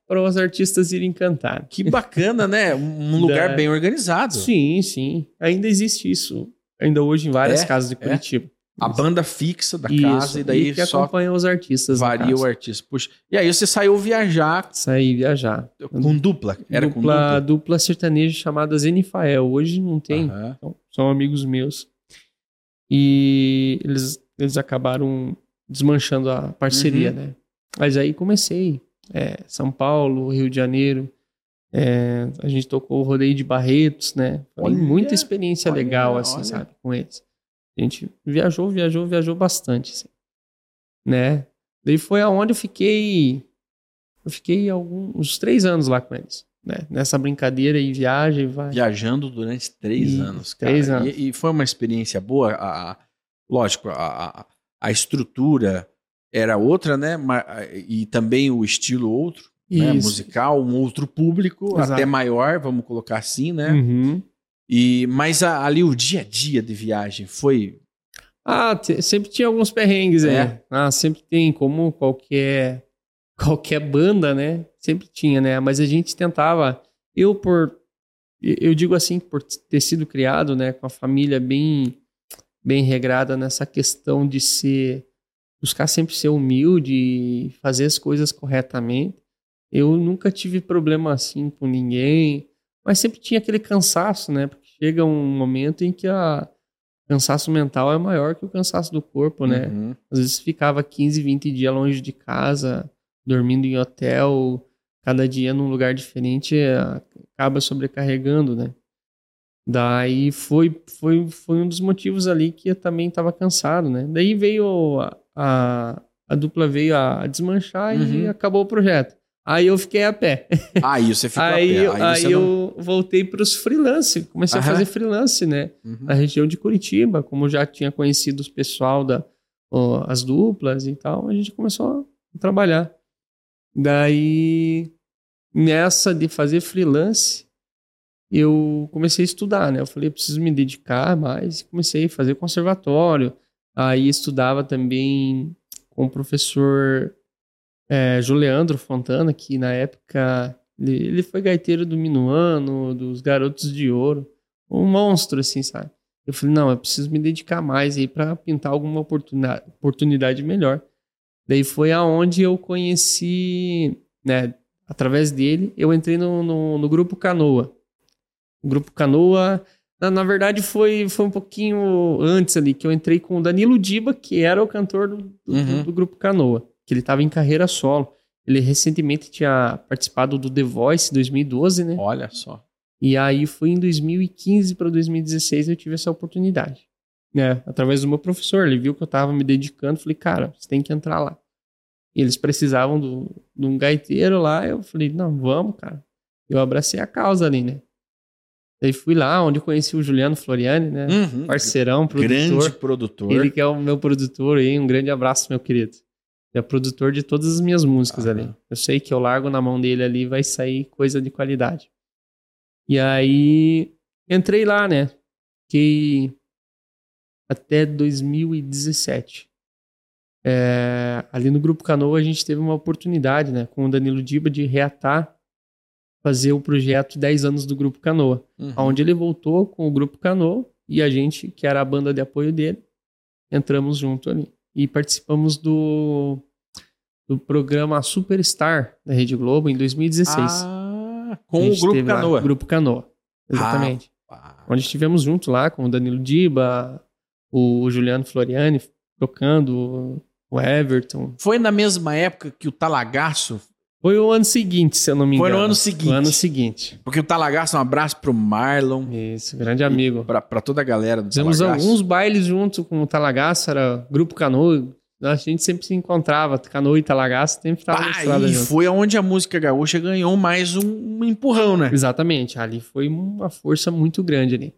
para os artistas irem cantar. Que bacana, né? Um lugar Da- bem organizado. Sim, sim. Ainda existe isso. Ainda hoje em várias É? casas de É? A banda fixa da Isso. casa e daí que só acompanha os artistas. varia o artista. Puxa. E aí você saiu viajar Sair viajar. com dupla. Era com dupla, dupla. dupla sertaneja chamada Zenifael. Hoje não tem. Aham. Então, são amigos meus. E eles, eles acabaram desmanchando a parceria, Uhum. né? Mas aí comecei. É, São Paulo, Rio de Janeiro. É, a gente tocou o rodeio de Barretos, né? Foi Olha, muita experiência olha, legal, assim, olha. sabe? Com eles. A gente viajou, viajou, viajou bastante, assim. Né? Daí foi aonde eu fiquei... Eu fiquei alguns, uns três anos lá com eles. Né? Nessa brincadeira e viagem, vai. Viajando durante três Isso, anos, cara. três anos. E, e foi uma experiência boa. A, a- lógico, a, a, estrutura era outra, né? E também o estilo outro, né? Musical, um outro público, Exato. até maior, vamos colocar assim, né? Uhum. E, mas a- ali o dia a dia de viagem foi. Ah, sempre tinha alguns perrengues aí. É? Ah, sempre tem, como qualquer qualquer banda, né? Sempre tinha, né? Mas a gente tentava. Eu por eu digo assim, por ter sido criado, né, com a família bem bem regrada nessa questão de ser buscar sempre ser humilde e fazer as coisas corretamente. Eu nunca tive problema assim com ninguém, mas sempre tinha aquele cansaço, né? Chega um momento em que a cansaço mental é maior que o cansaço do corpo, né? Uhum. Às vezes ficava 15, 20 dias longe de casa, dormindo em hotel, cada dia num lugar diferente, é, acaba sobrecarregando, né? Daí foi, foi, foi um dos motivos ali que eu também estava cansado, né? Daí veio a, a, a dupla veio a desmanchar e Uhum. acabou o projeto. Aí eu fiquei a pé. Aí você ficou aí a pé. eu, Aí, aí você não- eu voltei para os freelance, comecei Aham. a fazer freelance, né? Uhum. na região de Curitiba, como eu já tinha conhecido os pessoal da ó, as duplas e tal, a gente começou a trabalhar. Daí nessa de fazer freelance, eu comecei a estudar, né? Eu falei, eu preciso me dedicar mais, comecei a fazer conservatório. Aí estudava também com o professor é, Juliandro Fontana, que na época ele, ele foi gaiteiro do Minuano, dos Garotos de Ouro um monstro, assim, sabe? Eu falei, não, eu preciso me dedicar mais aí para pintar alguma oportunidade, oportunidade melhor. Daí foi aonde eu conheci, né, através dele, eu entrei no, no, no grupo Canoa. O grupo Canoa, na, na verdade, foi, foi um pouquinho antes ali, que eu entrei com o Danilo Diba, que era o cantor do, do, Uhum. do grupo Canoa, que ele estava em carreira solo. Ele recentemente tinha participado do The Voice 2012, né? Olha só. E aí foi em 2015 para 2016 eu tive essa oportunidade. Né? Através do meu professor, ele viu que eu estava me dedicando, falei, cara, você tem que entrar lá. E eles precisavam do, de um gaiteiro lá, eu falei, não, vamos, cara. Eu abracei a causa ali, né? Daí fui lá, onde eu conheci o Juliano Floriani, né? Uhum. Parceirão, produtor. Grande produtor. Ele que é o meu produtor aí, um grande abraço, meu querido. Ele é produtor de todas as minhas músicas Aham. ali. Eu sei que eu largo na mão dele ali vai sair coisa de qualidade. E aí entrei lá, né? Fiquei até 2017. É, ali no Grupo Canoa a gente teve uma oportunidade, né? Com o Danilo Diba de reatar, fazer o projeto 10 anos do Grupo Canoa Uhum. onde ele voltou com o grupo Canoa e a gente, que era a banda de apoio dele, entramos junto ali. E participamos do, do programa Superstar da Rede Globo em 2016. Ah, com o Grupo teve lá, Canoa. Grupo Canoa. Exatamente. Ah, Onde estivemos junto lá com o Danilo Diba, o Juliano Floriani tocando, o Everton. Foi na mesma época que o Talagaço Foi o ano seguinte, se eu não me Foi engano. no ano seguinte. No ano seguinte. Porque o Talagaço, um abraço pro Marlon, Isso, grande amigo. pra, pra toda a galera do Fizemos Talagaço. alguns bailes junto com o Talagaço, era Grupo Canoa. A gente sempre se encontrava, Canoa e Talagaço, sempre estava na Ah, estrada e junto. foi onde a música gaúcha ganhou mais um, um empurrão, né? Exatamente, ali foi uma força muito grande ali.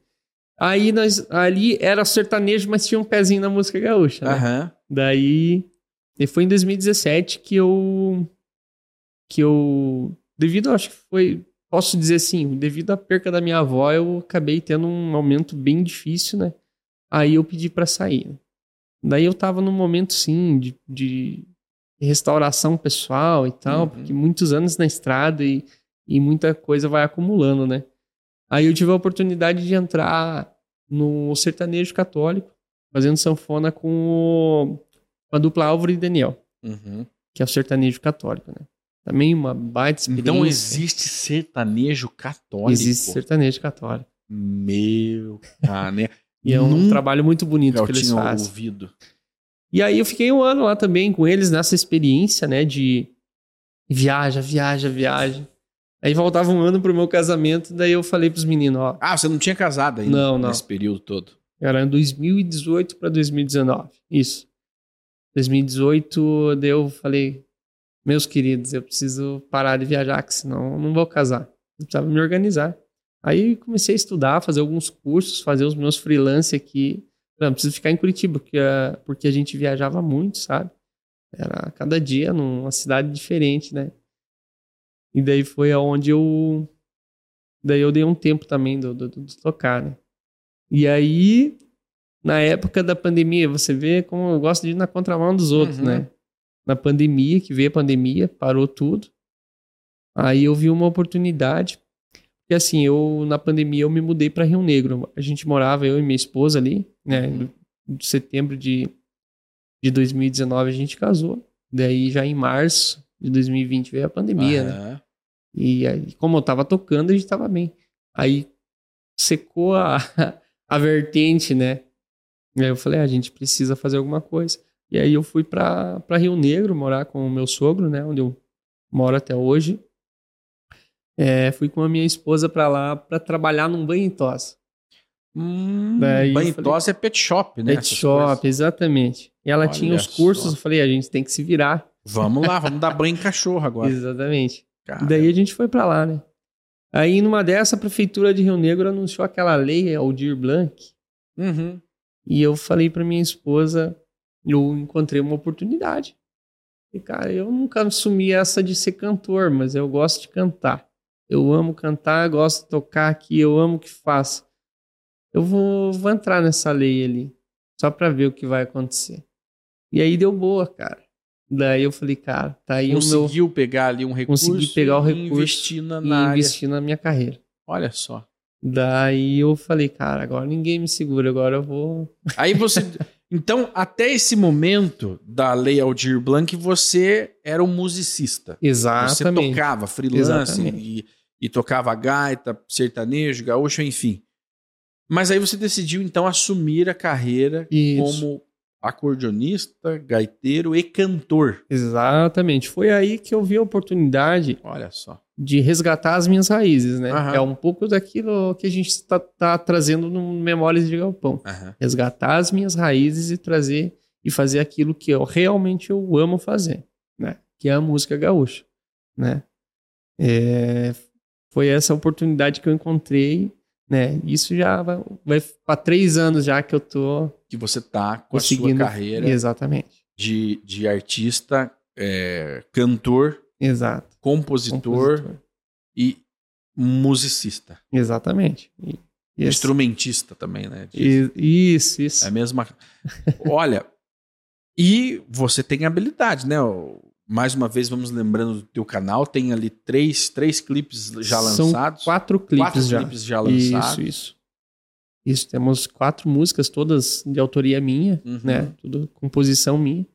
Aí nós, ali era sertanejo, mas tinha um pezinho na música gaúcha, né? Aham. Daí, e foi em 2017 que eu, que eu, devido, acho que foi, posso dizer assim, devido à perca da minha avó, eu acabei tendo um aumento bem difícil, né? Aí eu pedi pra sair. né? Daí eu tava num momento, sim, de, de restauração pessoal e tal, Uhum. porque muitos anos na estrada e, e muita coisa vai acumulando, né? Aí eu tive a oportunidade de entrar no sertanejo católico, fazendo sanfona com, o- com a dupla Álvaro e Daniel, Uhum. que é o sertanejo católico, né? Também uma baita experiência. Então existe sertanejo católico. Existe sertanejo católico. Meu cane... E é um Nunca trabalho muito bonito que eles fazem. ouvido. E aí eu fiquei um ano lá também com eles nessa experiência, né, de viaja, viaja, viaja. Aí voltava um ano pro meu casamento, daí eu falei pros meninos, ó, Ah, você não tinha casado ainda Não, não. nesse período todo. era em 2018 para 2019. Isso. 2018, daí eu falei, meus queridos, eu preciso parar de viajar, que senão eu não vou casar. Eu precisava me organizar. Aí comecei a estudar, fazer alguns cursos, fazer os meus freelance aqui. Não, preciso ficar em Curitiba, porque, a- porque a gente viajava muito, sabe? Era cada dia numa cidade diferente, né? E daí foi aonde eu. Daí eu dei um tempo também do, do, do tocar, né? E aí, na época da pandemia, você vê como eu gosto de ir na contramão dos outros, Uhum. né? Na pandemia, que veio a pandemia, parou tudo. Aí eu vi uma oportunidade. Porque assim, eu na pandemia eu me mudei para Rio Negro. A gente morava, eu e minha esposa ali, né? Uhum. Em setembro de, de 2019 a gente casou. Daí já em março de 2020 veio a pandemia, né? E aí, como eu tava tocando, a gente tava bem. Aí secou a, a vertente, né? E aí eu falei, ah, a gente precisa fazer alguma coisa. E aí eu fui pra, pra Rio Negro morar com o meu sogro, né? Onde eu moro até hoje. É, fui com a minha esposa pra lá pra trabalhar num banho em tosse. Hum, banho e falei- tosse é pet shop, né? Pet shop, coisas. exatamente. E ela Olha tinha os cursos, só. eu falei, a gente tem que se virar. Vamos lá, vamos dar banho em cachorro agora. Exatamente. Cara. E daí a gente foi pra lá, né? Aí numa dessa, a prefeitura de Rio Negro anunciou aquela lei, Aldir Blanc, Uhum. e eu falei pra minha esposa, eu encontrei uma oportunidade. E cara, eu nunca assumi essa de ser cantor, mas eu gosto de cantar. Eu amo cantar, gosto de tocar aqui, eu amo o que faço. Eu vou, vou entrar nessa lei ali, só pra ver o que vai acontecer. E aí deu boa, cara. Daí eu falei, cara, tá aí o meu Conseguiu pegar ali um recurso Consegui pegar o recurso investir na, e área. investir na minha carreira. Olha só. Daí eu falei, cara, agora ninguém me segura, agora eu vou. Aí você. então, até esse momento da Lei Aldir Blanc, você era um musicista. Você Exatamente. tocava freelance e, e tocava gaita, sertanejo, gaúcho, enfim. Mas aí você decidiu, então, assumir a carreira Isso. como acordeonista, gaiteiro e cantor. Exatamente. Foi aí que eu vi a oportunidade Olha só. de resgatar as minhas raízes, né? Aham. É um pouco daquilo que a gente está tá trazendo no Memórias de Galpão. Aham. Resgatar as minhas raízes e trazer e fazer aquilo que eu realmente eu amo fazer, né? Que é a música gaúcha, né? É, foi essa oportunidade que eu encontrei, né? Isso já vai, vai para três anos já que eu tô Que você tá com a sua carreira Exatamente, de, de artista, é, cantor, exato. compositor, Compositor. e musicista. Exatamente. E, e esse- Instrumentista também, né? E- isso, isso. É a mesma. Olha, e você tem habilidade, né? Mais uma vez, vamos lembrando do teu canal, tem ali três, três clipes já São lançados. quatro clipes quatro já. clipes já lançados. Isso, isso. Isso, temos quatro músicas, todas de autoria minha, Uhum. né? Tudo composição minha,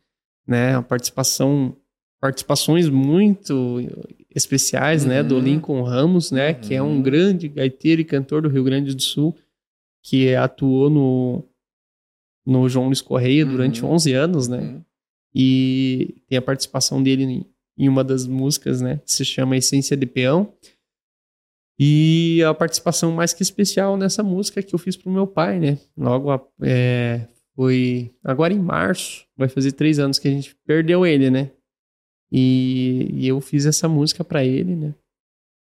né? A participação, participações muito especiais, né? Do Uhum. Lincoln Ramos, né? Que é um Uhum. grande gaiteiro e cantor do Rio Grande do Sul, que atuou no, no João Luiz Correia durante Uhum. 11 anos, né? E tem a participação dele em, uma das músicas, né? Se chama Essência de Peão. E a participação mais que especial nessa música que eu fiz pro meu pai, né? Logo, é, foi agora em março, vai fazer três anos que a gente perdeu ele, né? E, e eu fiz essa música para ele, né?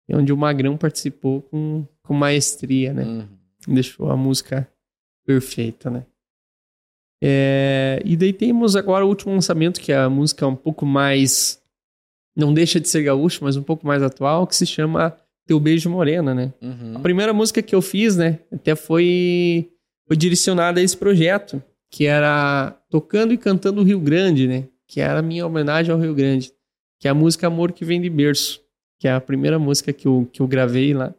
E onde o Magrão participou com, com maestria, né? Uhum. Deixou a música perfeita, né? É, e daí temos agora o último lançamento, que é a música um pouco mais. Não deixa de ser gaúcho, mas um pouco mais atual, que se chama teu Beijo Morena, né? Uhum. A primeira música que eu fiz, né, até foi, foi direcionada a esse projeto, que era Tocando e Cantando o Rio Grande, né? Que era a minha homenagem ao Rio Grande, que é a música Amor que Vem de Berço, que é a primeira música que eu, que eu gravei lá.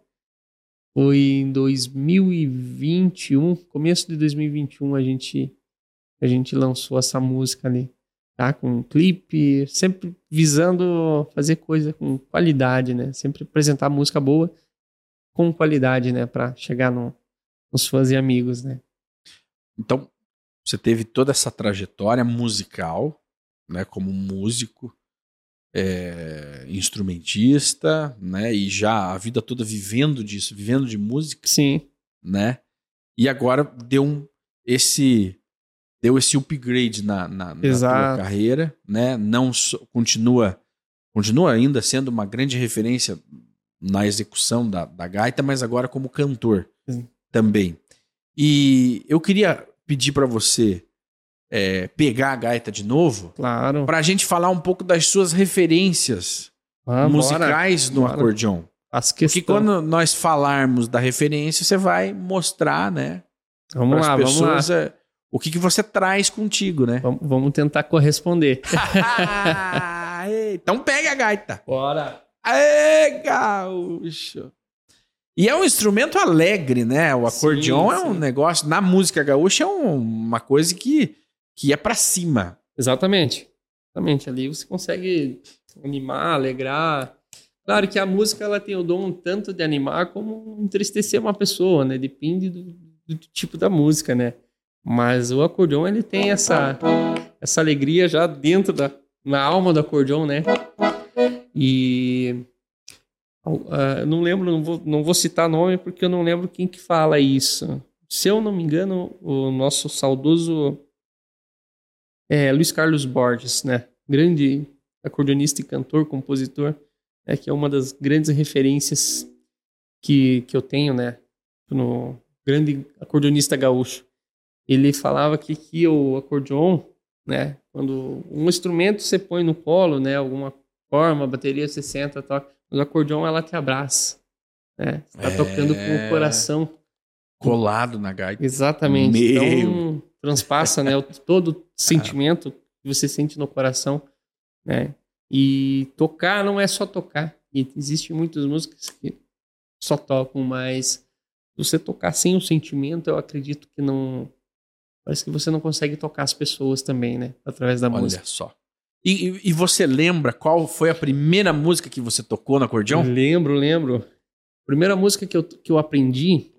Foi em 2021, começo de 2021, a gente, a gente lançou essa música ali tá? Com um clipe, sempre visando fazer coisa com qualidade, né? Sempre apresentar música boa com qualidade, né? Para chegar no, nos fãs e amigos, né? Então, você teve toda essa trajetória musical, né? Como músico, é, instrumentista, né? E já a vida toda vivendo disso, vivendo de música. Sim. Né? E agora deu um, esse deu esse upgrade na, na, na tua carreira, né? Não so, continua continua ainda sendo uma grande referência na execução da, da gaita, mas agora como cantor Sim. também. E eu queria pedir para você é, pegar a gaita de novo, claro, para a gente falar um pouco das suas referências ah, musicais bora, no bora. acordeon. As Porque quando nós falarmos da referência, você vai mostrar, né? Vamos lá, pessoas, vamos lá. É, o que, que você traz contigo, né? Vamos, vamos tentar corresponder. então pega a gaita. Bora. Aê, gaúcho. E é um instrumento alegre, né? O acordeon sim, é um negócio. Na música gaúcha é um, uma coisa que, que é para cima. Exatamente. Exatamente. Ali você consegue animar, alegrar. Claro que a música ela tem o dom tanto de animar como entristecer uma pessoa, né? Depende do, do tipo da música, né? Mas o acordeon ele tem essa essa alegria já dentro da na alma do acordeon, né? E uh, não lembro, não vou, não vou citar nome porque eu não lembro quem que fala isso. Se eu não me engano, o nosso saudoso é, Luiz Carlos Borges, né? Grande acordeonista e cantor, compositor, é que é uma das grandes referências que, que eu tenho, né? No grande acordeonista gaúcho ele falava que, que o acordeon, né, quando um instrumento você põe no colo, né, alguma forma, bateria você senta, toca, mas o acordeon ela te abraça, né, você tá é... tocando com o coração colado na gaita. Exatamente. Meu. Então transpassa, né, todo o sentimento que você sente no coração, né? E tocar não é só tocar. E existem muitas músicas que só tocam, mas você tocar sem o sentimento, eu acredito que não parece que você não consegue tocar as pessoas também, né? Através da Olha música. Olha só. E, e, você lembra qual foi a primeira música que você tocou no acordeão? Lembro, lembro. A primeira música que eu, que eu aprendi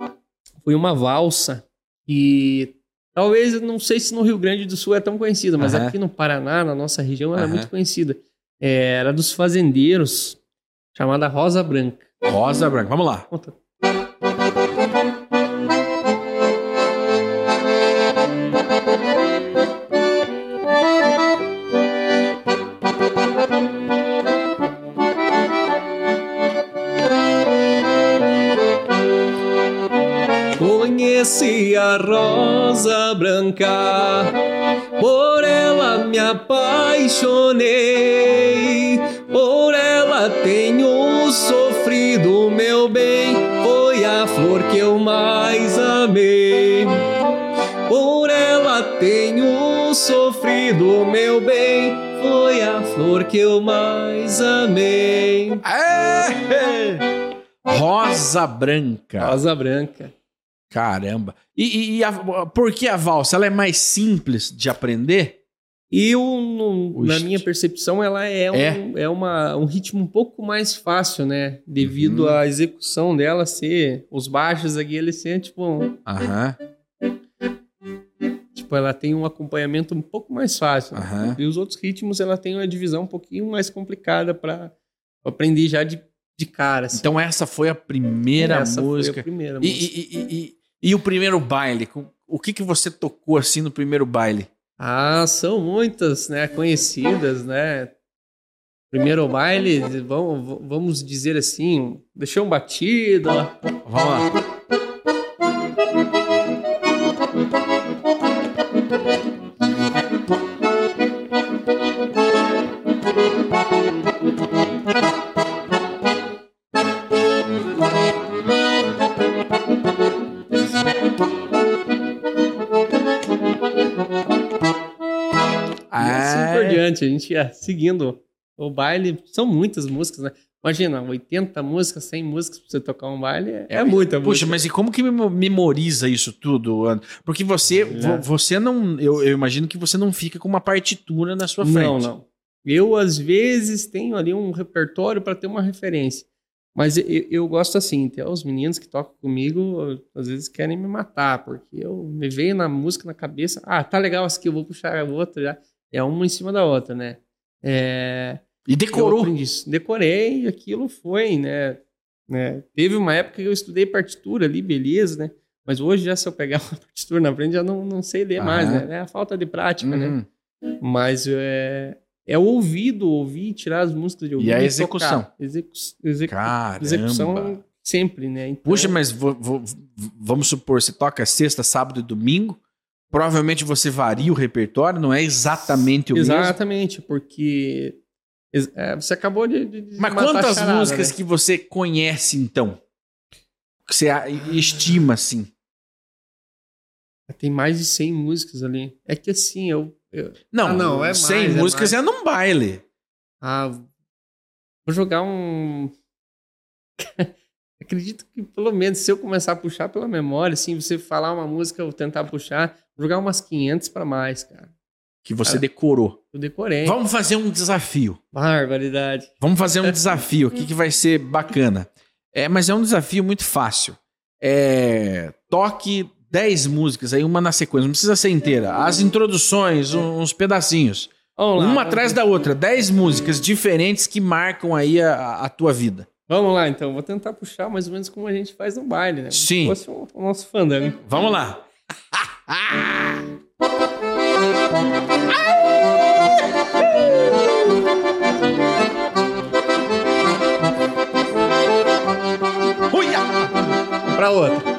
foi uma valsa e talvez, não sei se no Rio Grande do Sul é tão conhecida, mas uhum. aqui no Paraná, na nossa região, ela uhum. é muito conhecida. É, era dos fazendeiros, chamada Rosa Branca. Rosa Branca, vamos lá. Conta. Conheci a rosa branca, por ela me apaixonei, por ela tenho sofrido, meu bem, foi a flor que eu mais amei. Por ela tenho sofrido, meu bem, foi a flor que eu mais amei. É! Rosa Branca. Rosa Branca. Caramba. E, e, a, por que a valsa? Ela é mais simples de aprender? Eu, no, na minha percepção, ela é, um, é? é uma, um ritmo um pouco mais fácil, né? Devido uhum. à execução dela ser. Os baixos aqui, eles ser tipo. Aham. tipo, ela tem um acompanhamento um pouco mais fácil. né? E os outros ritmos, ela tem uma divisão um pouquinho mais complicada para aprender já de, de cara. assim. Então essa foi a primeira Essa foi a música. primeira E, música. e- e- e- e o primeiro baile? O que, que você tocou assim no primeiro baile? Ah, são muitas, né? Conhecidas, né? Primeiro baile, vamos, vamos dizer assim, deixou um batido. Vamos lá. Gente ia seguindo o baile. São muitas músicas, né? Imagina, 80 músicas, 100 músicas pra você tocar um baile, é, é muita Puxa, música. mas e como que memo- memoriza isso tudo? Porque você, vo- É. você não. Eu, eu imagino que você não fica com uma partitura na sua frente. Não, não. Eu, às vezes, tenho ali um repertório para ter uma referência. Mas eu, eu gosto assim, até os meninos que tocam comigo, às vezes querem me matar, porque eu me veio na música na cabeça, ah, tá legal essa aqui, eu vou puxar a outra já. É uma em cima da outra, né? É, E decorou. Decorei, e aquilo foi, né? né? Teve uma época que eu estudei partitura ali, beleza, né? Mas hoje já se eu pegar uma partitura na frente, já não, não sei ler mais, Aham. né? É a falta de prática, né? Uhum. Mas é, é o ouvido, ouvir, tirar as músicas de ouvido. a tocar. execução. Execu execu Caramba. execução sempre, né? Então, Puxa, mas vamos supor, você toca sexta, sábado e domingo. Provavelmente você varia o repertório, não é exatamente o mesmo. Exatamente, porque é, você acabou de. de- Mas quantas charada, músicas né? que você conhece, então? Que você a- estima, assim? Tem mais de 100 músicas ali. É que assim, eu. eu- Não, Ah, não, é 100 mais, é músicas mais. é, num baile. ah, vou jogar um. Acredito que pelo menos se eu começar a puxar pela memória, assim, você falar uma música, eu tentar puxar, vou jogar umas 500 pra mais, cara. Que você Cara, decorou. Eu decorei. Vamos fazer um desafio. Barbaridade. Vamos fazer um desafio aqui que vai ser bacana. É, mas é um desafio muito fácil. É, toque 10 músicas, aí uma na sequência, não precisa ser inteira. As introduções, uns pedacinhos. Vamos lá. uma atrás da outra. 10 músicas diferentes que marcam aí a, a tua vida. Vamos lá, então. Vou tentar puxar mais ou menos como a gente faz no baile, né? Sim. Como se fosse o, o nosso fandango. Vamos lá. Uia! Pra outra.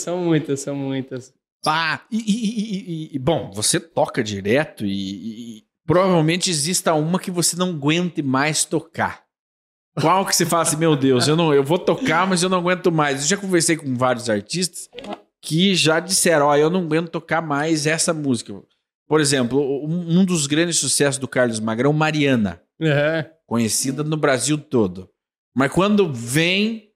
Muitas, são muitas, são muitas. Pá, e, e- e- e- bom, você toca direto e, provavelmente exista uma que você não aguente mais tocar. Qual que você fala assim, meu Deus, eu, não, eu vou tocar, mas eu não aguento mais. Eu já conversei com vários artistas que já disseram, ó, eu não aguento tocar mais essa música. Por exemplo, um, dos grandes sucessos do Carlos Magrão, Mariana, conhecida no Brasil todo. Mas quando vem,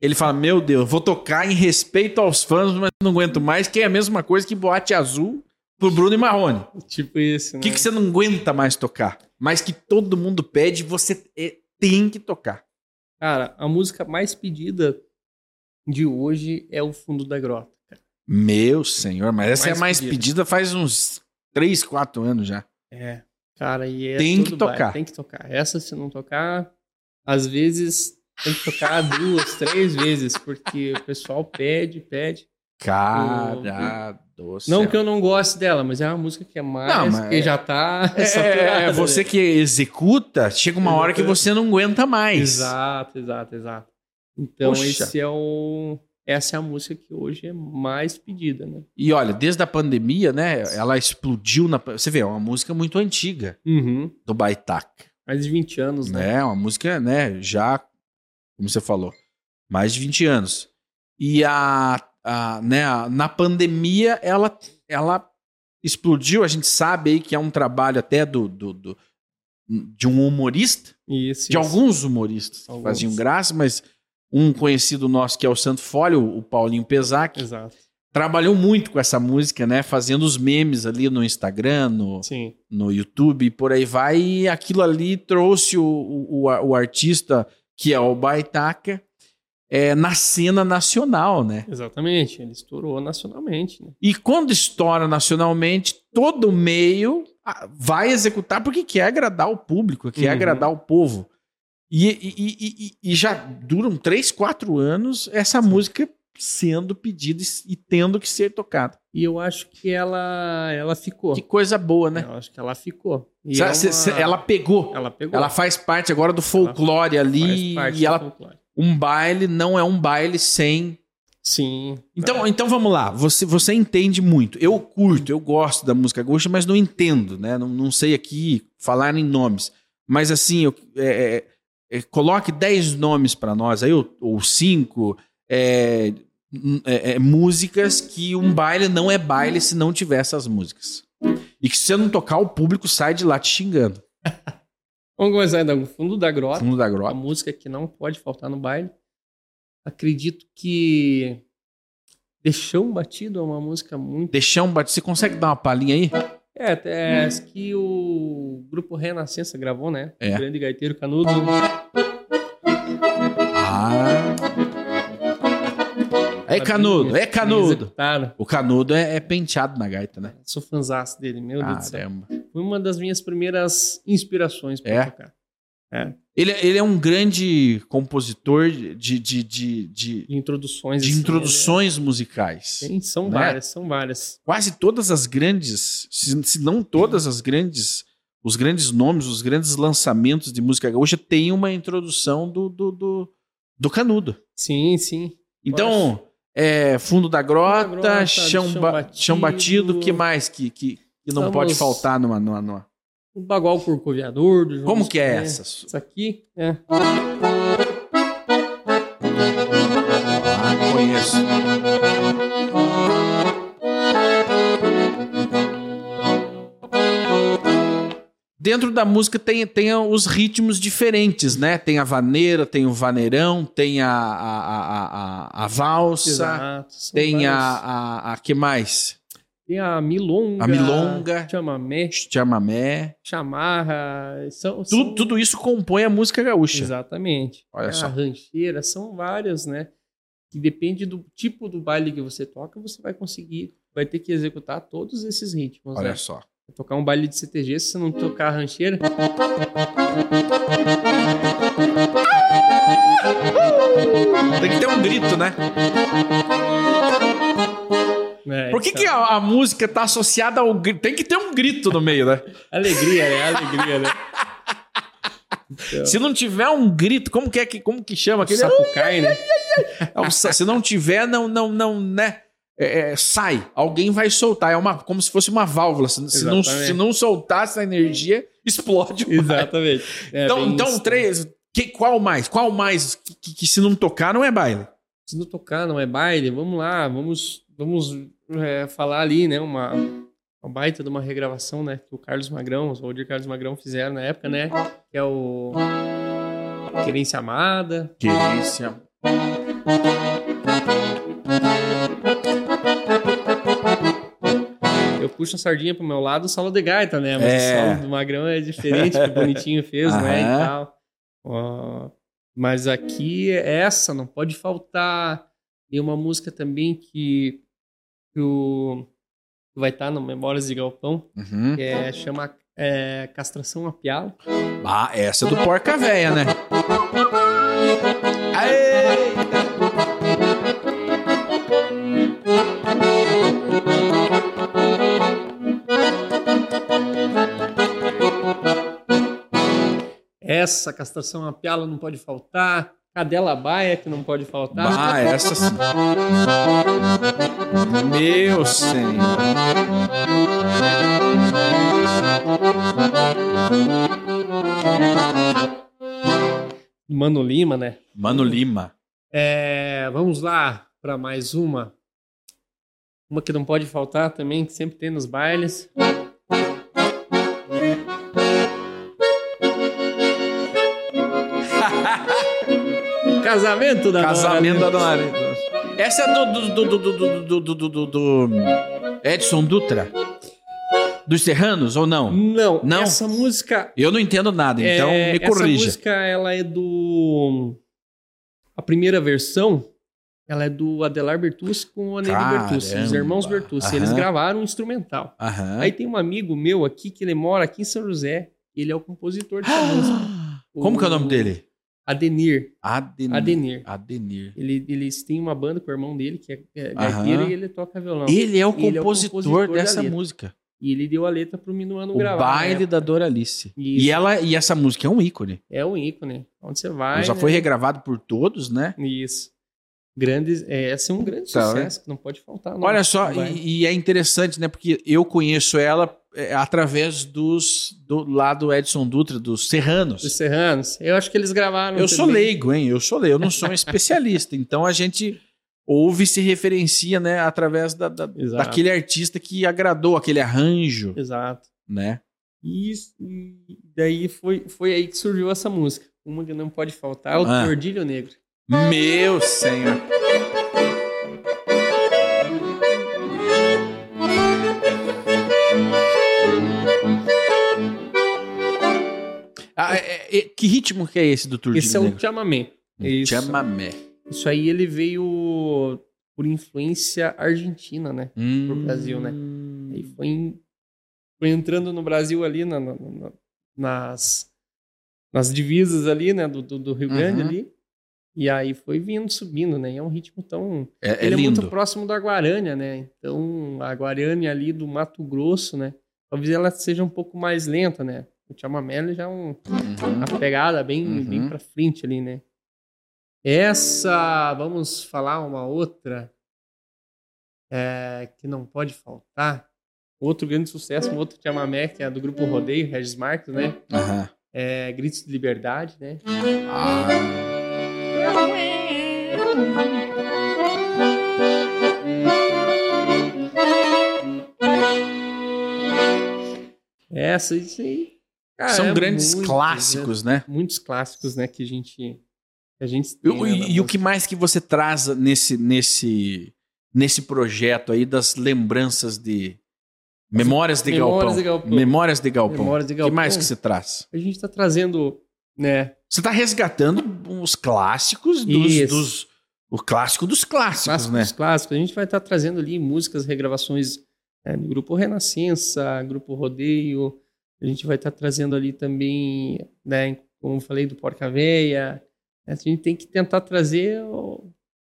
ele fala: Meu Deus, vou tocar em respeito aos fãs, mas não aguento mais, que é a mesma coisa que boate azul pro Bruno e Marrone. Tipo isso, O que, que você não aguenta mais tocar? Mas que todo mundo pede, você é- tem que tocar. Cara, a música mais pedida de hoje é o Fundo da Grota. cara. Meu senhor, mas essa Mais é a mais pedida. pedida faz uns 3, 4 anos já. É. Cara, e é Tem que tocar. Tem que tocar. Essa, se não tocar, às vezes tem que tocar duas, três vezes, porque o pessoal pede, pede. Cara do céu. Não que eu não goste dela, mas é uma música que é mais, Não, mas que é- já tá É, saturada, é, você né? que executa, chega uma hora que você não aguenta mais. Exato, exato, exato. Então, Poxa. esse é o... essa é a música que hoje é mais pedida, né? E olha, desde a pandemia, né? Ela explodiu na. Você vê, é uma música muito antiga Uhum. do Baitac. Mais de 20 anos, né? né? Uma música, né? Já, como você falou, mais de 20 anos. E a, a, né, a- na pandemia, ela, ela explodiu. A gente sabe aí que é um trabalho até do, do, do- de um humorista, Isso, de isso. alguns humoristas que Alguns. faziam graça, mas um conhecido nosso que é o Santo Folho, o Paulinho Pesac, Exato. trabalhou muito com essa música, né? Fazendo os memes ali no Instagram, no, Sim. no YouTube e por aí vai. E aquilo ali trouxe o, o- o artista, que é o Baitaca, é, na cena nacional, né? Exatamente. Ele estourou nacionalmente, né? E quando estoura nacionalmente, todo meio ah, vai executar porque quer agradar o público, quer Uhum. agradar o povo. E, e- e- e- e já duram três, quatro anos essa música sendo pedida e, tendo que ser tocada. E eu acho que ela, ela ficou. Que coisa boa, né? Eu acho que ela ficou. Cê- é cê- uma- cê- ela pegou. ela pegou. Ela faz parte agora do folclore ali faz parte e ela folclore. um baile não é um baile sem. Sim. Então, então vamos lá. Você, você entende muito. Eu curto, eu gosto da música gaúcha, mas não entendo, né? Não, não sei aqui falar em nomes. Mas assim, eu, é, é, é, coloque 10 nomes para nós aí, ou, ou cinco é, n- é, é, músicas que um baile não é baile se não tiver essas músicas. E que se você não tocar, o público sai de lá te xingando. Vamos começar então, fundo da grota. Fundo da A grota. música que não pode faltar no baile. Acredito que Deixão Batido é uma música muito. Deixão batido. Você consegue dar uma palhinha aí? É, até essa que o grupo Renascença gravou, né? É. O grande gaiteiro Canudo. Canudo, é canudo. O canudo é, é penteado na gaita, né? Sou fãzaço dele, meu Deus do céu. Caramba. Foi uma das minhas primeiras inspirações pra É? tocar. É, Ele, ele é um grande compositor de, de, de, de, introduções. de assim, introduções musicais. né? Sim, são Né? várias, são várias. Quase todas as grandes, se, se não todas as grandes, os grandes nomes, os grandes lançamentos de música gaúcha têm uma introdução do, do, do, do canudo. Sim, sim. Então, é, fundo da grota, Fundo da grota, chão, chão ba- batido. chão batido, o que mais que, que, que não Estamos- pode faltar numa, numa, numa- O Bagual Corcoviador. Do João Como que é essa? Isso aqui é. Dentro da música tem, tem os ritmos diferentes, né? Tem a vaneira, tem o vaneirão, tem a, a, a, a, a valsa, Exato, tem a, a, a. que mais? Tem a milonga. A milonga. Chamamé. Chamamé. Chamarra. São, Tudo, são- tudo isso compõe a música gaúcha. Exatamente. Olha a só. rancheira, são várias, né? Que depende do tipo do baile que você toca, você vai conseguir, vai ter que executar todos esses ritmos. Olha né? só. Tocar um baile de CTG, se você não tocar a rancheira, Tem que ter um grito, né? né? Por que, então, que a, a música tá associada ao grito? Tem que ter um grito no meio, né? Alegria, né? Alegria, né? Então, Se não tiver um grito, como que é que, como que chama aquele? Sapucai, né? É se não tiver, não, não, não, né? É, é, sai. Alguém vai soltar. É uma, como se fosse uma válvula. Se, se não, se não soltar essa energia, explode. o. Exatamente. É Então, então isso. três. Que, qual mais? Qual mais que, que- que se não tocar não é baile? Se não tocar, não é baile, vamos lá, vamos, vamos é, falar ali, né? Uma, uma baita de uma regravação, né? Que o Carlos Magrão, os Valdir Carlos Magrão fizeram na época, né? Que é o Querência Amada. Querência. Puxo a sardinha pro meu lado, o solo de gaita, né? Mas É. o solo do Magrão é diferente, que bonitinho fez, né? E tal. Mas aqui, essa não pode faltar. Tem uma música também que, que o, que vai estar no Memórias de Galpão, Uhum. que é, chama é, Castração a Pialo. Ah, essa é do Porca Véia, né? Essa castração a pialo não pode faltar. Cadela baia que não pode faltar. Ah, essa sim. Meu senhor. Mano Lima, né? Mano Lima. É, vamos lá para mais uma. Uma que não pode faltar também, que sempre tem nos bailes. casamento da Casamento da Dona Arena. Essa é do do, do, do, do, do, do, do Edson Dutra? Dos Serranos ou não? Não. Não. Essa música. Eu não entendo nada, então é, me corrija. Essa música ela é do a primeira versão. Ela é do Adelar Bertucci com o Anelio Bertucci, os irmãos Bertucci. Aham. Eles gravaram um instrumental. Aham. Aí tem um amigo meu aqui que ele mora aqui em São José. Ele é o compositor dessa música. Como o... que é o nome dele? Adenir. Adenir. Adenir. Adenir. Ele, eles têm uma banda com o irmão dele, que é, é gaiteiro, e ele toca violão. Ele é o Ele é o compositor, compositor dessa música. E ele deu a letra pro Minuano O gravar. na baile da Doralice. Isso. E ela e essa música é um ícone. É um ícone. Onde você vai. já né? foi regravado por todos, né? Isso. Grandes, é, esse é um grande Tá, sucesso, que não pode faltar. não. Olha só, e, e é interessante, né? Porque eu conheço ela é, através dos do lá do Edson Dutra, dos Serranos. Os Serranos. Eu acho que eles gravaram. Eu sou também. leigo, hein? Eu sou leigo, eu não sou um especialista. Então a gente ouve e se referencia, né, através da, da- daquele artista que agradou, aquele arranjo, Exato. né? E, isso- e daí foi, foi aí que surgiu essa música. Uma que não pode faltar é o Ah. Tordilho Negro. Meu senhor. Ah, é- é- que ritmo que é esse do Turdinho Esse é o Negro? chamamé. Isso. Chamamé. Isso aí ele veio por influência argentina, né? Hum. Brasil, né? Aí foi, em- foi entrando no Brasil ali na- na- nas, nas divisas ali, né? Do, do, do Rio Grande Uhum. ali. E aí foi vindo, subindo, né? E é um ritmo tão... É, é ele é lindo. muito próximo da Guarânia, né? Então, a Guarânia ali do Mato Grosso, né? Talvez ela seja um pouco mais lenta, né? O chamamé ele já é um, Uhum. uma pegada bem, Uhum. bem pra frente ali, né? Essa, vamos falar uma outra é, que não pode faltar. Outro grande sucesso, um outro chamamé, que é do grupo Rodeio, Regis Marques, né? Aham. É, Gritos de Liberdade, né? Ah. Essa, aí. cara, São é grandes muito, clássicos, né? né? Muitos clássicos, né? Que a gente. Que a gente E, tem, o- né, e- e o que mais que você traz nesse, nesse, nesse projeto aí das lembranças de Memórias de Memórias Galpão? de Galpão. Memórias de Galpão. Memórias de O que Galpão. mais que você traz? A gente tá trazendo, né? Você está resgatando os clássicos dos, dos- o clássico dos clássicos, Clássicos, né? clássicos. A gente vai estar trazendo ali músicas, regravações é, do Grupo Renascença, Grupo Rodeio. A gente vai estar trazendo ali também, né, como eu falei, do Porca Véia. A gente tem que tentar trazer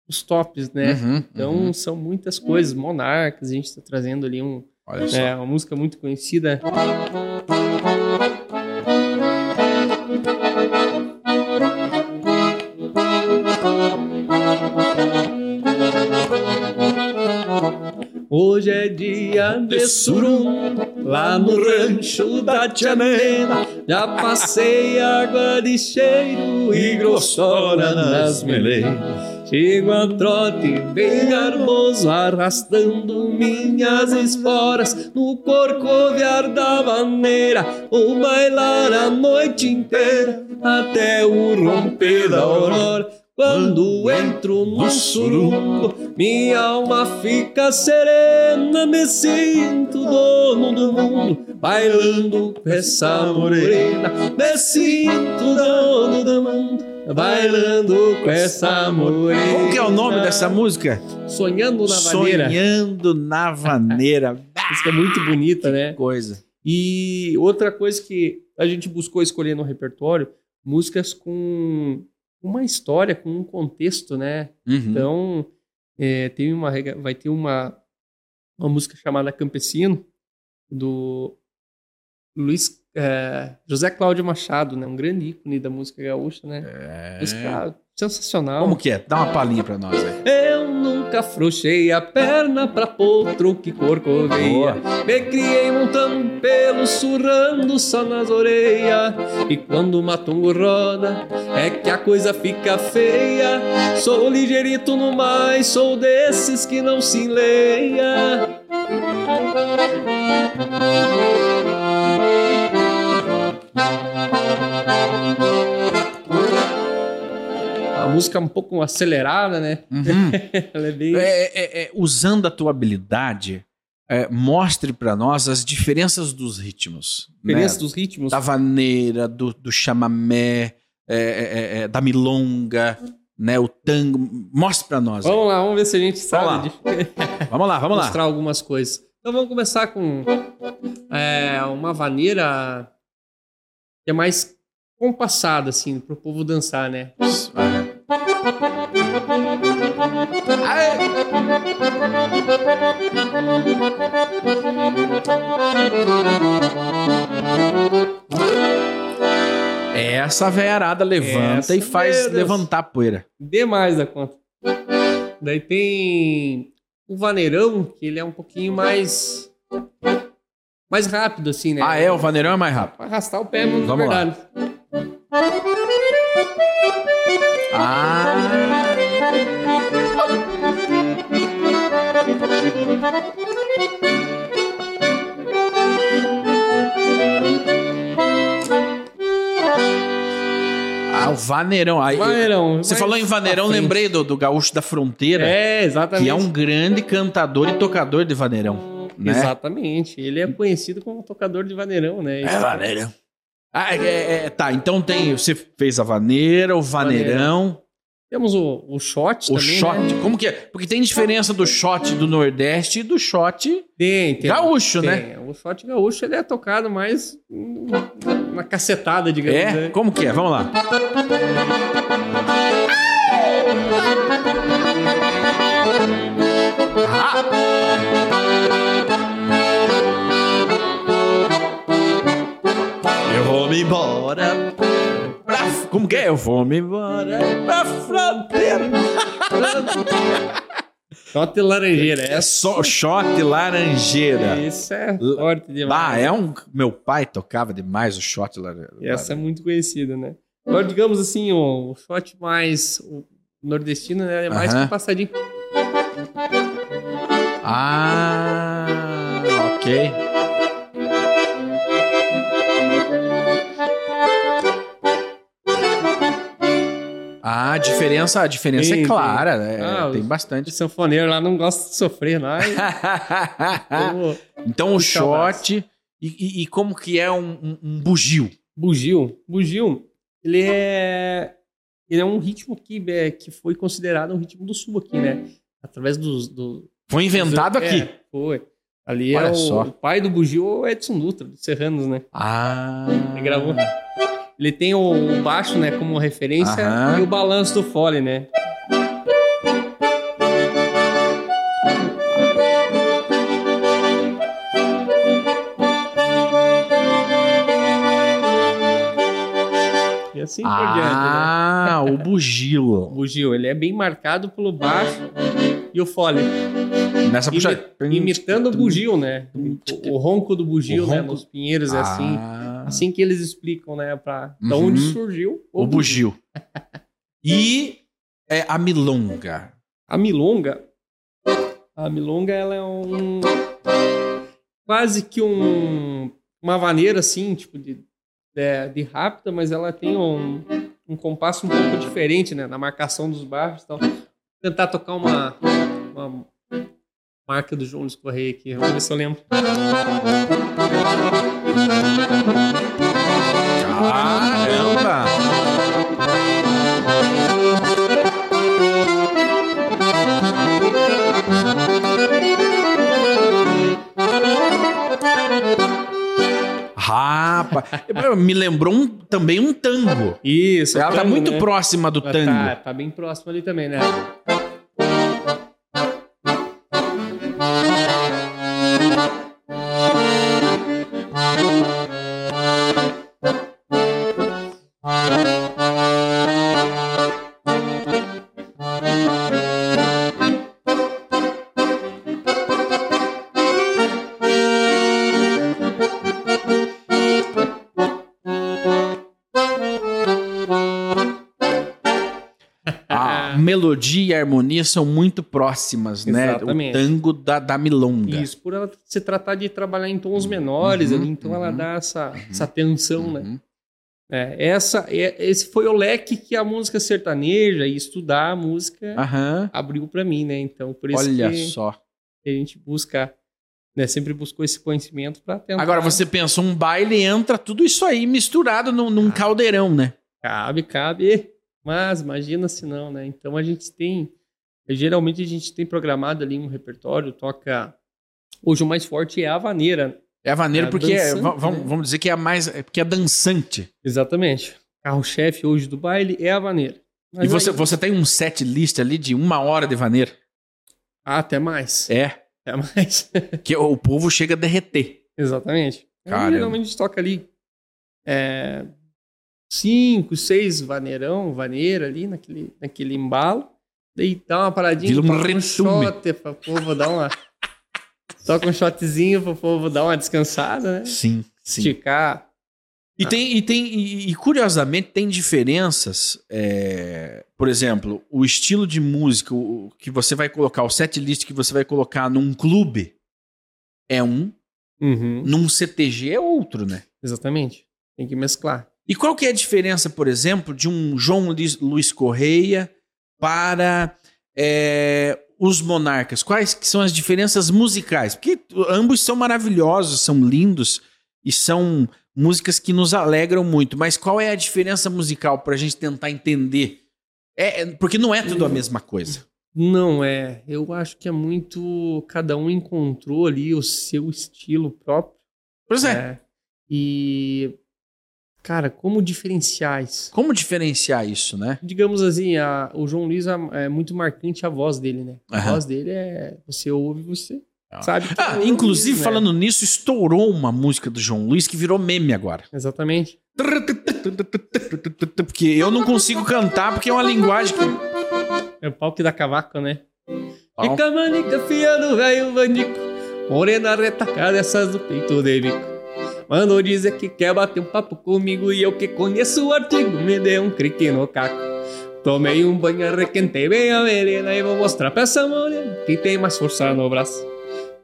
os tops, né? Uhum, Então, uhum. são muitas coisas. Monarcas, a gente está trazendo ali um, Olha só. é, uma música muito conhecida. Hoje é dia de surum, lá no rancho da Tianena. Já passei água de cheiro e grossora nas meleias. Chego a trote bem garboso, arrastando minhas esporas no corcoviar da maneira. Vou bailar a noite inteira até o romper da aurora. Quando entro no surungo, minha alma fica serena, me sinto dono do mundo, bailando com essa morena, me sinto dono do mundo, bailando com essa morena. Como que é o nome dessa música? Sonhando na Vaneira. Sonhando na Vaneira. música é muito bonita, né? Coisa. E outra coisa que a gente buscou escolher no repertório, músicas com uma história, com um contexto, né? Uhum. Então, é, tem uma, vai ter uma, uma música chamada Campesino, do Luiz é, José Cláudio Machado, né? Um grande ícone da música gaúcha, né? É. sensacional. Como que é? Dá uma palhinha pra nós aí. Eu nunca afrouxei a perna pra potro que corcoveia. Boa. Me criei montando pelo, surrando só nas orelhas. E quando o matungo roda, é que a coisa fica feia. Sou ligeirito no mais, sou desses que não se enleia. A música é um pouco acelerada, né? Uhum. Ela é bem. É, é, é, usando a tua habilidade, é, mostre pra nós as diferenças dos ritmos. Diferença né? dos ritmos. Da vaneira, do, do chamamé, é, é, é, da milonga, né? O tango. Mostre pra nós. aí. Vamos lá, vamos ver se a gente sabe Vamos de- Vamos lá, vamos lá. mostrar algumas coisas. Então vamos começar com é, uma vaneira que é mais compassada, assim, pro povo dançar, né? Essa veiarada levanta Essa, e faz levantar a poeira. Demais da conta. Daí tem o vaneirão, que ele é um pouquinho mais mais rápido, assim, né? Ah, é? O vaneirão é mais rápido. Pra arrastar o pé, mano, Vamos lá. verdade. Ah. Ah, o vaneirão. Aí, Vaneirão. Você falou em vaneirão, pra frente. lembrei do, do Gaúcho da Fronteira, É, exatamente. que é um grande cantador e tocador de vaneirão. Né? Exatamente. Ele é conhecido como tocador de vaneirão, né? É vaneirão. Ah, é, é, é, tá, então tem. Você fez a vaneira, o vaneirão, Temos o, o shot o também, shot. né? Como que é? Porque tem diferença do shot do Nordeste e do shot Tem, tem. gaúcho, né? Tem. O shot gaúcho ele é tocado mais na cacetada, digamos. É? né? Como que é? Vamos lá. Eu vou me embora. Como que é? Eu vou me embora pra fronteira. Shot laranjeira. É só shot laranjeira. esse é forte demais. Ah, é um. Meu pai tocava demais o shot laranjeira. Essa é muito conhecida, né? Agora, digamos assim, o, o shot mais o nordestino né, é mais Aham. que passadinho. Ah, ok. Ah, a diferença, a diferença é tem. clara, né? Ah, tem bastante. O sanfoneiro lá não gosta de sofrer, não. Então o shot e, e- como que é um, um- um bugio? Bugio. Bugio, ele é. Ele é um ritmo que, é, que foi considerado um ritmo do sul aqui, né? Através dos. Do, Foi inventado é, aqui. Foi. Ali Olha é o, só. o pai do bugio, é o Edson Dutra, dos Serranos, né? Ah. Ele gravou. Ele tem o, baixo, né, como referência Aham. e o balanço do fole, né? E assim por diante, né? Ah, o bugio. O bugio, ele é bem marcado pelo baixo e o fole. Nessa Imi- imitando o bugio, né? O, o ronco do bugio, O né? ronco- Nos pinheiros é assim. Ah. Assim que eles explicam, né? Pra, Uhum. onde surgiu O bugio. E é, a milonga. A milonga. A milonga, ela é um. Quase que um. Uma vaneira assim, tipo de. De, de rápida, mas ela tem um, um compasso um pouco diferente, né? Na marcação dos baixos e. Vou tentar tocar uma, uma marca do João Luiz Correia aqui. Vamos ver se eu lembro. Caramba! Rapa. Me lembrou um- também um tango. Isso. Ela tá muito né? próxima do Ela tango. Tá, tá bem próximo ali também, né? E a harmonia são muito próximas, né? Exatamente. O tango da, da milonga. Isso, por ela se tratar de trabalhar em tons menores Uhum, ali, então ela uhum, dá essa, essa tensão, né? Uhum. É, essa, é- esse foi o leque que a música sertaneja e estudar a música abriu pra mim, né? Então, por isso Olha que só. a gente busca, né? Sempre buscou esse conhecimento pra tentar. Agora você pensa, um baile entra tudo isso aí misturado num, Ah. num caldeirão, né? Cabe, cabe. Mas imagina se não, né? Então a gente tem. Geralmente a gente tem programado ali um repertório, toca. Hoje o mais forte é a vaneira. É a maneira É porque é, dançante, va- vamos, né? vamos dizer que é a mais é porque é dançante. Exatamente. Carro-chefe hoje do baile é a vaneira. Mas e você, aí- você tem um set list ali de uma hora de vaneira. Ah, até mais. É. Até mais. Que o povo chega a derreter. Exatamente. Caramba. Geralmente a gente toca ali é, cinco, seis vaneirão, vaneira ali naquele, naquele embalo. Dá uma paradinha, Vira um toca um retume. shot pra povo dar uma... toca um shotzinho pro povo dar uma descansada, né? Sim, sim. Esticar. E tem, e tem e, e, curiosamente tem diferenças. é, por exemplo, o estilo de música o- que você vai colocar, o set list que você vai colocar num clube é um, Uhum, num CTG é outro, né? Exatamente. Tem que mesclar. E qual que é a diferença, por exemplo, de um João Luiz Correia para é, os Monarcas? Quais que são as diferenças musicais? Porque ambos são maravilhosos, são lindos e são músicas que nos alegram muito. Mas qual é a diferença musical para a gente tentar entender? É, é- porque não é tudo a mesma coisa. Não é. Eu acho que é muito. Cada um encontrou ali o seu estilo próprio. Pois é. É. E. Cara, como diferenciar isso? Como diferenciar isso, né? Digamos assim, a- o João Luiz a- é muito marcante a voz dele, né? A Aham. voz dele é. Você ouve, você Ah. sabe. é Ah, João inclusive, Luiz, né? falando nisso, estourou uma música do João Luiz que virou meme agora. Exatamente. Porque eu não consigo cantar porque é uma linguagem que. É o pau que dá cavaco, né? Fica manica, fia do velho bandico. Morena retacada, essas do peito de bico. Mandou dizer que quer bater um papo comigo e eu que conheço o artigo me dei um crique no caco. Tomei um banho, arrequentei bem a melena e vou mostrar pra essa morena que tem mais força no braço.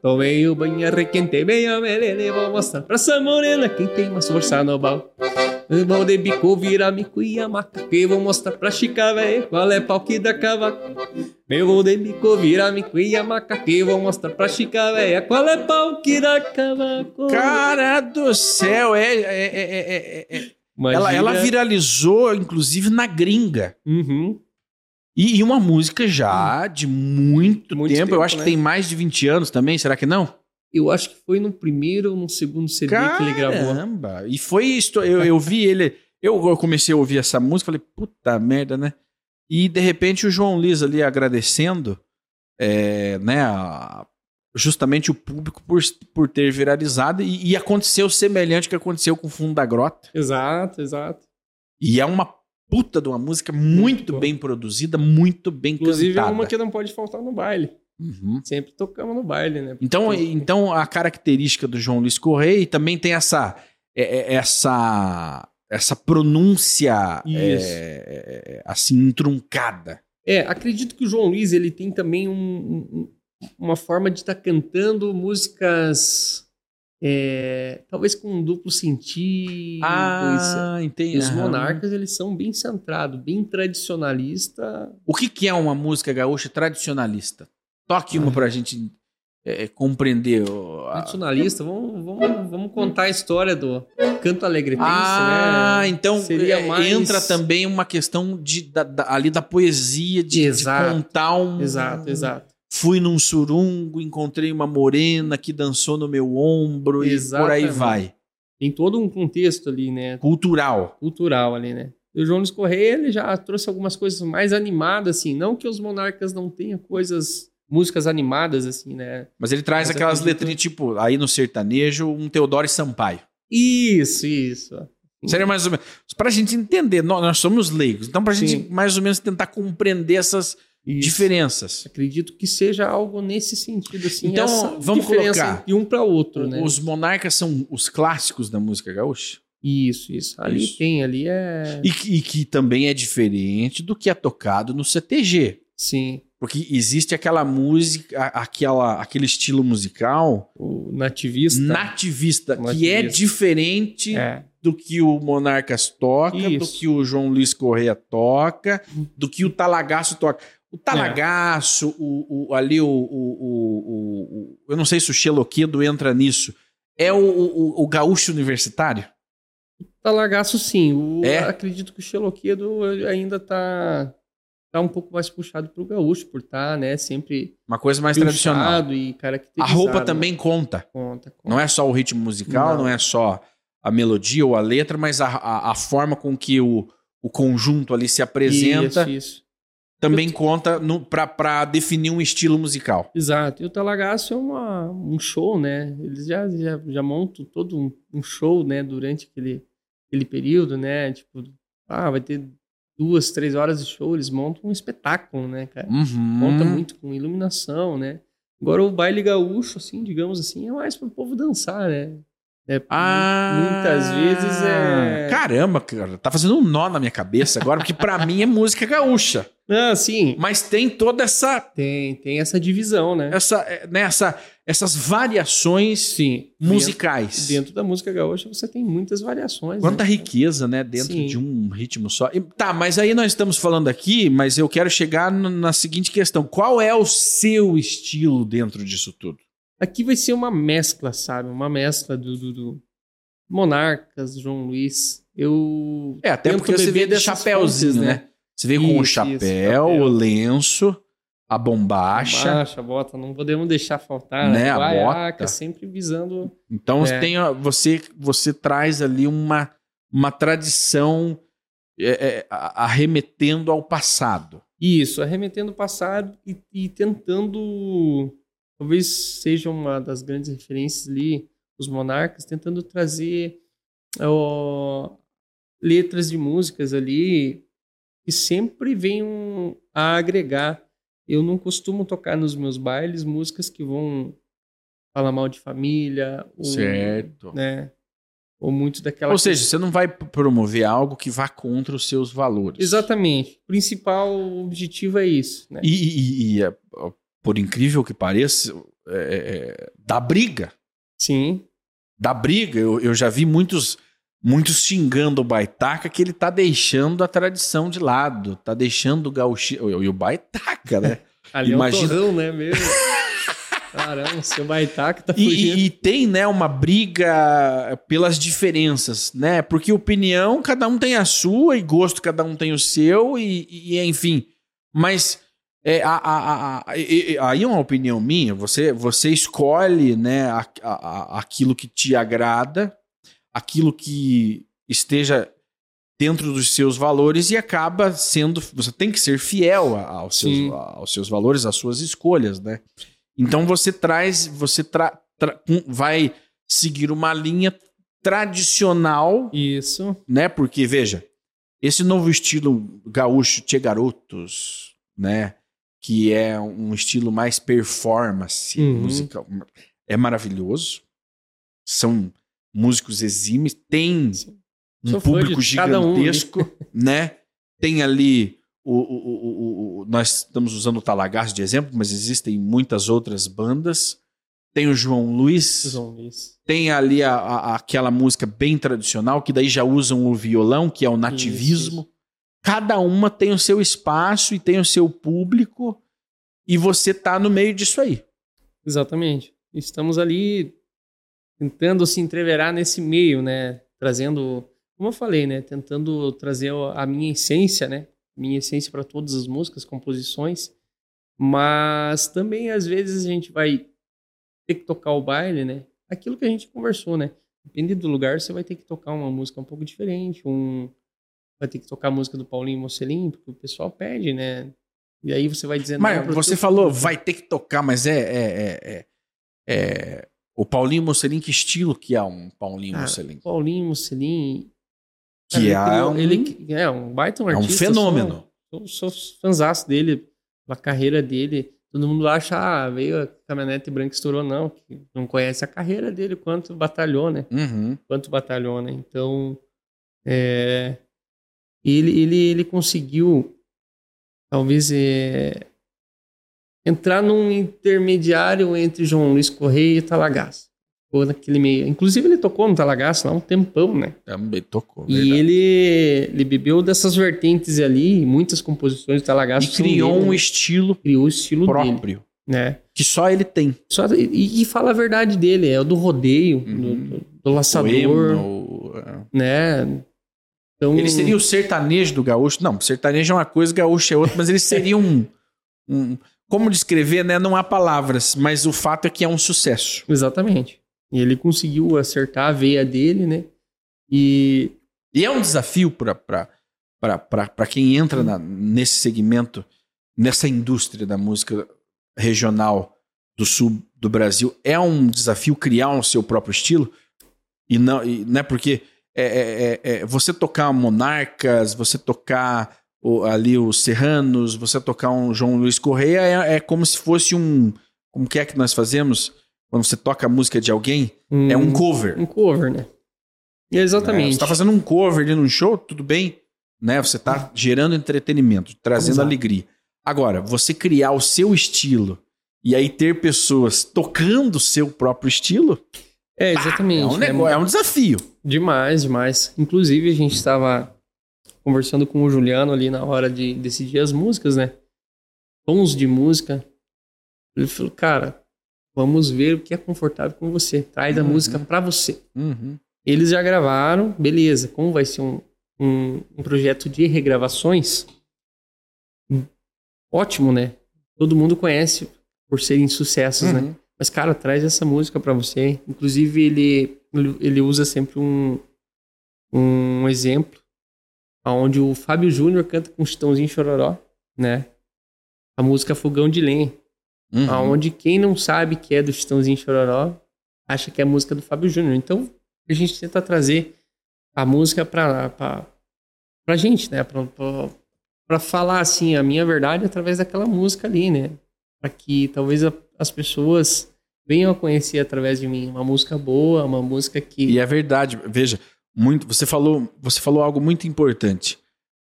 Tomei o banho, arrequentei bem a melena e vou mostrar pra essa morena quem tem mais força no bal. Mão de bico, vira mico e a maca que vou mostrar pra chica véia qual é pau que dá cavaco. Meu vou de bico, vira mico e a maca que vou mostrar pra chica véia qual é pau que dá cavaco. Cara do céu, é. é- é- é- é- é- Ela, ela viralizou, inclusive, na gringa. Uhum. E, e uma música já de muito, Muito tempo. Eu tempo, acho que né? tem mais de 20 anos também, será que não? Eu acho que foi no primeiro ou no segundo CD que ele gravou. Caramba! E foi isso. Eu, eu vi ele. Eu comecei a ouvir essa música, falei, puta merda, né? E de repente o João Luiz ali agradecendo, é, né? a- justamente o público por, por ter viralizado. E, e aconteceu semelhante que aconteceu com o Fundo da Grota. Exato, exato. E é uma puta de uma música muito boa. bem produzida, muito bem Inclusive é cantada. uma que não pode faltar no baile. Uhum. Sempre tocamos no baile, né? Então, Porque- então a característica do João Luiz Correia também tem essa é- é- essa essa pronúncia é, é, assim intruncada. É, acredito que o João Luiz ele tem também um- um- uma forma de estar cantando músicas é, talvez com um duplo sentido. Ah, entendi. Os monarcas, eles são bem centrados, bem tradicionalista. O que, que é uma música gaúcha tradicionalista? Toque uma pra gente é, compreender. o- a- Tradicionalista, vamos, vamos, vamos contar a história do canto alegretense, Ah, né? então Seria é, mais- entra também uma questão de, da- da- ali da poesia, de, de Exato. contar um. Exato, exato. Fui num surungo, encontrei uma morena que dançou no meu ombro e por aí Exatamente. vai. Tem todo um contexto ali, né? Cultural. Cultural ali, né? E o João Luiz Correia, ele já trouxe algumas coisas mais animadas, assim. Não que os monarcas não tenham coisas, músicas animadas, assim, né? Mas ele traz Mas aquelas acredito- letrinhas, tipo, aí no sertanejo, um Teodoro e Sampaio. Isso, isso. Seria mais ou menos. Pra gente entender, nós, nós somos leigos, então pra gente Sim. mais ou menos tentar compreender essas Isso. diferenças. Acredito que seja algo nesse sentido, assim. Então, vamos colocar. de um para outro, né? Os monarcas são os clássicos da música gaúcha? Isso, isso. Ali Isso. tem, ali é. E que, e que também é diferente do que é tocado no CTG. Sim. Porque existe aquela música, aquela, aquele estilo musical O nativista. nativista, que é Nativista. diferente É. do que o Monarcas toca, do Isso. que o João Luiz Correia toca, do que o Talagaço toca. O Talagaço, o, o- ali o, o, o- o- Eu não sei se o Xeloquedo entra nisso. É o, o, o gaúcho universitário? Talagaço, sim. O, É? Acredito que o Xeloquedo ainda tá, tá um pouco mais puxado pro gaúcho, por estar, né? Sempre Uma coisa mais tradicional. e A roupa né? também conta. Conta, conta. Não é só o ritmo musical, não, Não. é só a melodia ou a letra, mas a, a, a forma com que o, o conjunto ali se apresenta Isso, isso. também conta para definir um estilo musical. Exato. E o Talagaço é uma, um show, né? Eles já, já, já montam todo um, um show, né? Durante aquele, aquele período, né? Tipo, ah, vai ter duas, três horas de show. Eles montam um espetáculo, né, cara? Uhum. Conta muito com iluminação, né? Agora o baile gaúcho, assim, digamos assim, é mais para o povo dançar, né? É, Ah, muitas vezes é. Caramba, cara, tá fazendo um nó na minha cabeça agora, porque pra mim é música gaúcha. Ah, sim. Mas tem toda essa. Tem, tem essa divisão, né? essa, é, né, essa essas variações Sim. musicais. Dentro, dentro da música gaúcha você tem muitas variações. Quanta né? riqueza, né? Dentro Sim. de um ritmo só. E- tá, mas aí nós estamos falando aqui, mas eu quero chegar no- na seguinte questão: qual é o seu estilo dentro disso tudo? Aqui vai ser uma mescla, sabe? Uma mescla do, do, do Monarcas, João Luiz. Eu. É, até porque você vê de chapéuzinho, fontes, né? Você vê com o chapéu, chapéu. o lenço, a bombacha. Baixa, bota, não podemos deixar faltar, Né, né? a Guaiaca, bota. sempre visando. Então você É. tem, você, você traz ali uma, uma tradição é, é, arremetendo ao passado. Isso, arremetendo o passado e, e tentando. Talvez seja uma das grandes referências ali, os monarcas, tentando trazer ó, letras de músicas ali que sempre venham a agregar. Eu não costumo tocar nos meus bailes músicas que vão falar mal de família, ou, Certo. né? Ou muito daquela Ou seja, você não vai promover algo que vá contra os seus valores. Exatamente. O principal objetivo é isso, né? E, e- e, é, por incrível que pareça, é, é, dá briga. Sim. Dá briga. Eu, eu já vi muitos, muitos xingando o Baitaca que ele tá deixando a tradição de lado. Tá deixando o gauchismo. E o Baitaca, né? Ali Imagina- é um torrão, né, mesmo? Caramba, seu baitaca tá E, fugindo. e- e tem, né, uma briga pelas diferenças, né? Porque opinião, cada um tem a sua, e gosto, cada um tem o seu, e, e- enfim. Mas é, a- a- a- aí é uma opinião minha. Você, você escolhe, né, a- a- aquilo que te agrada, aquilo que esteja dentro dos seus valores e acaba sendo. Você tem que ser fiel aos seus, Sim. aos seus valores, às suas escolhas, né? Então você traz, você tra- tra- vai seguir uma linha tradicional, Isso. né? Porque veja, esse novo estilo gaúcho Tchê Garotos, né? Que é um estilo mais performance Uhum. musical, é maravilhoso. São músicos exímios, tem Sim. um Sou público cada um, gigantesco, né? Tem ali o, o- o- o- nós estamos usando o Talagaço de exemplo, mas existem muitas outras bandas tem o João Luiz, João Luiz. tem ali a- a- aquela música bem tradicional, que daí já usam o violão, que é o nativismo. Cada uma tem o seu espaço e tem o seu público, e você tá no meio disso aí. Exatamente. Estamos ali tentando se entreverar nesse meio, né? Trazendo, como eu falei, né? Tentando trazer a minha essência, né? Minha essência para todas as músicas, composições. Mas também, às vezes, a gente vai ter que tocar o baile, né? Aquilo que a gente conversou, né? Depende do lugar, você vai ter que tocar uma música um pouco diferente, um... vai ter que tocar a música do Paulinho Mocelin, porque o pessoal pede, né? E aí você vai dizendo... Mas você teu falou, vai ter que tocar, mas é. é, é, é- é- o Paulinho Mocelin, que estilo que é um Paulinho Ah, Mocelin? Paulinho Mocelin, Que é um, ele, é um baita um é um artista. fenômeno. Sou, sou, sou fanzaço dele, a carreira dele. Todo mundo acha, ah, veio a caminhonete branca estourou, não. que Não conhece a carreira dele, quanto batalhou, né? Uhum. Quanto batalhou, né? Então, é, ele, ele, ele conseguiu, talvez, é, entrar num intermediário entre João Luiz Correia e Talagaço. Ficou naquele meio. Inclusive, ele tocou no Talagaço lá um tempão, né? Também tocou. E verdade. ele, ele bebeu dessas vertentes ali, muitas composições de Talagaço. E criou dele, um né? estilo criou o estilo dele, próprio, né? que só ele tem. Só, e, e fala a verdade dele, é o do rodeio, Uhum. do, do, do laçador, o- é. né? Então, Ele seria o sertanejo do gaúcho. Não, sertanejo é uma coisa, gaúcho é outra, mas ele seria um, um- Como descrever, né? Não há palavras, mas o fato é que é um sucesso. Exatamente. E ele conseguiu acertar a veia dele, né? E E é um desafio para quem entra na- nesse segmento, nessa indústria da música regional do sul do Brasil. É um desafio criar o seu próprio estilo. E não, e, né, porque é, é- é- é você tocar Monarcas, você tocar o- ali os Serranos, você tocar um João Luiz Correia, é, é como se fosse um. Como que é que nós fazemos? Quando você toca a música de alguém, é um cover. um cover, né? Exatamente. Né? Você está fazendo um cover ali num show, tudo bem, né? Você está gerando entretenimento, trazendo Exato. alegria. Agora, você criar o seu estilo e aí ter pessoas tocando o seu próprio estilo É, exatamente. é um, né? negócio, é um desafio. Demais, demais. Inclusive, a gente estava conversando com o Juliano ali na hora de decidir as músicas, né? Tons de música. Ele falou, cara, vamos ver o que é confortável com você. Traz a Uhum. música pra você. Uhum. Eles já gravaram, beleza. Como vai ser um, um, um projeto de regravações? Ótimo, né? Todo mundo conhece por serem sucessos, né? Mas, cara, traz essa música pra você. Inclusive, ele, ele usa sempre um, um exemplo onde o Fábio Júnior canta com o Chitãozinho Chororó, né? A música Fogão de Lenha. Uhum. Onde quem não sabe que é do Chitãozinho Chororó acha que é a música do Fábio Júnior. Então, a gente tenta trazer a música pra, pra, pra gente, né? Pra, pra, pra falar, assim, a minha verdade através daquela música ali, né? Pra que talvez a- as pessoas venham a conhecer através de mim uma música boa, uma música que... E é verdade, veja, muito, você falou, você falou algo muito importante.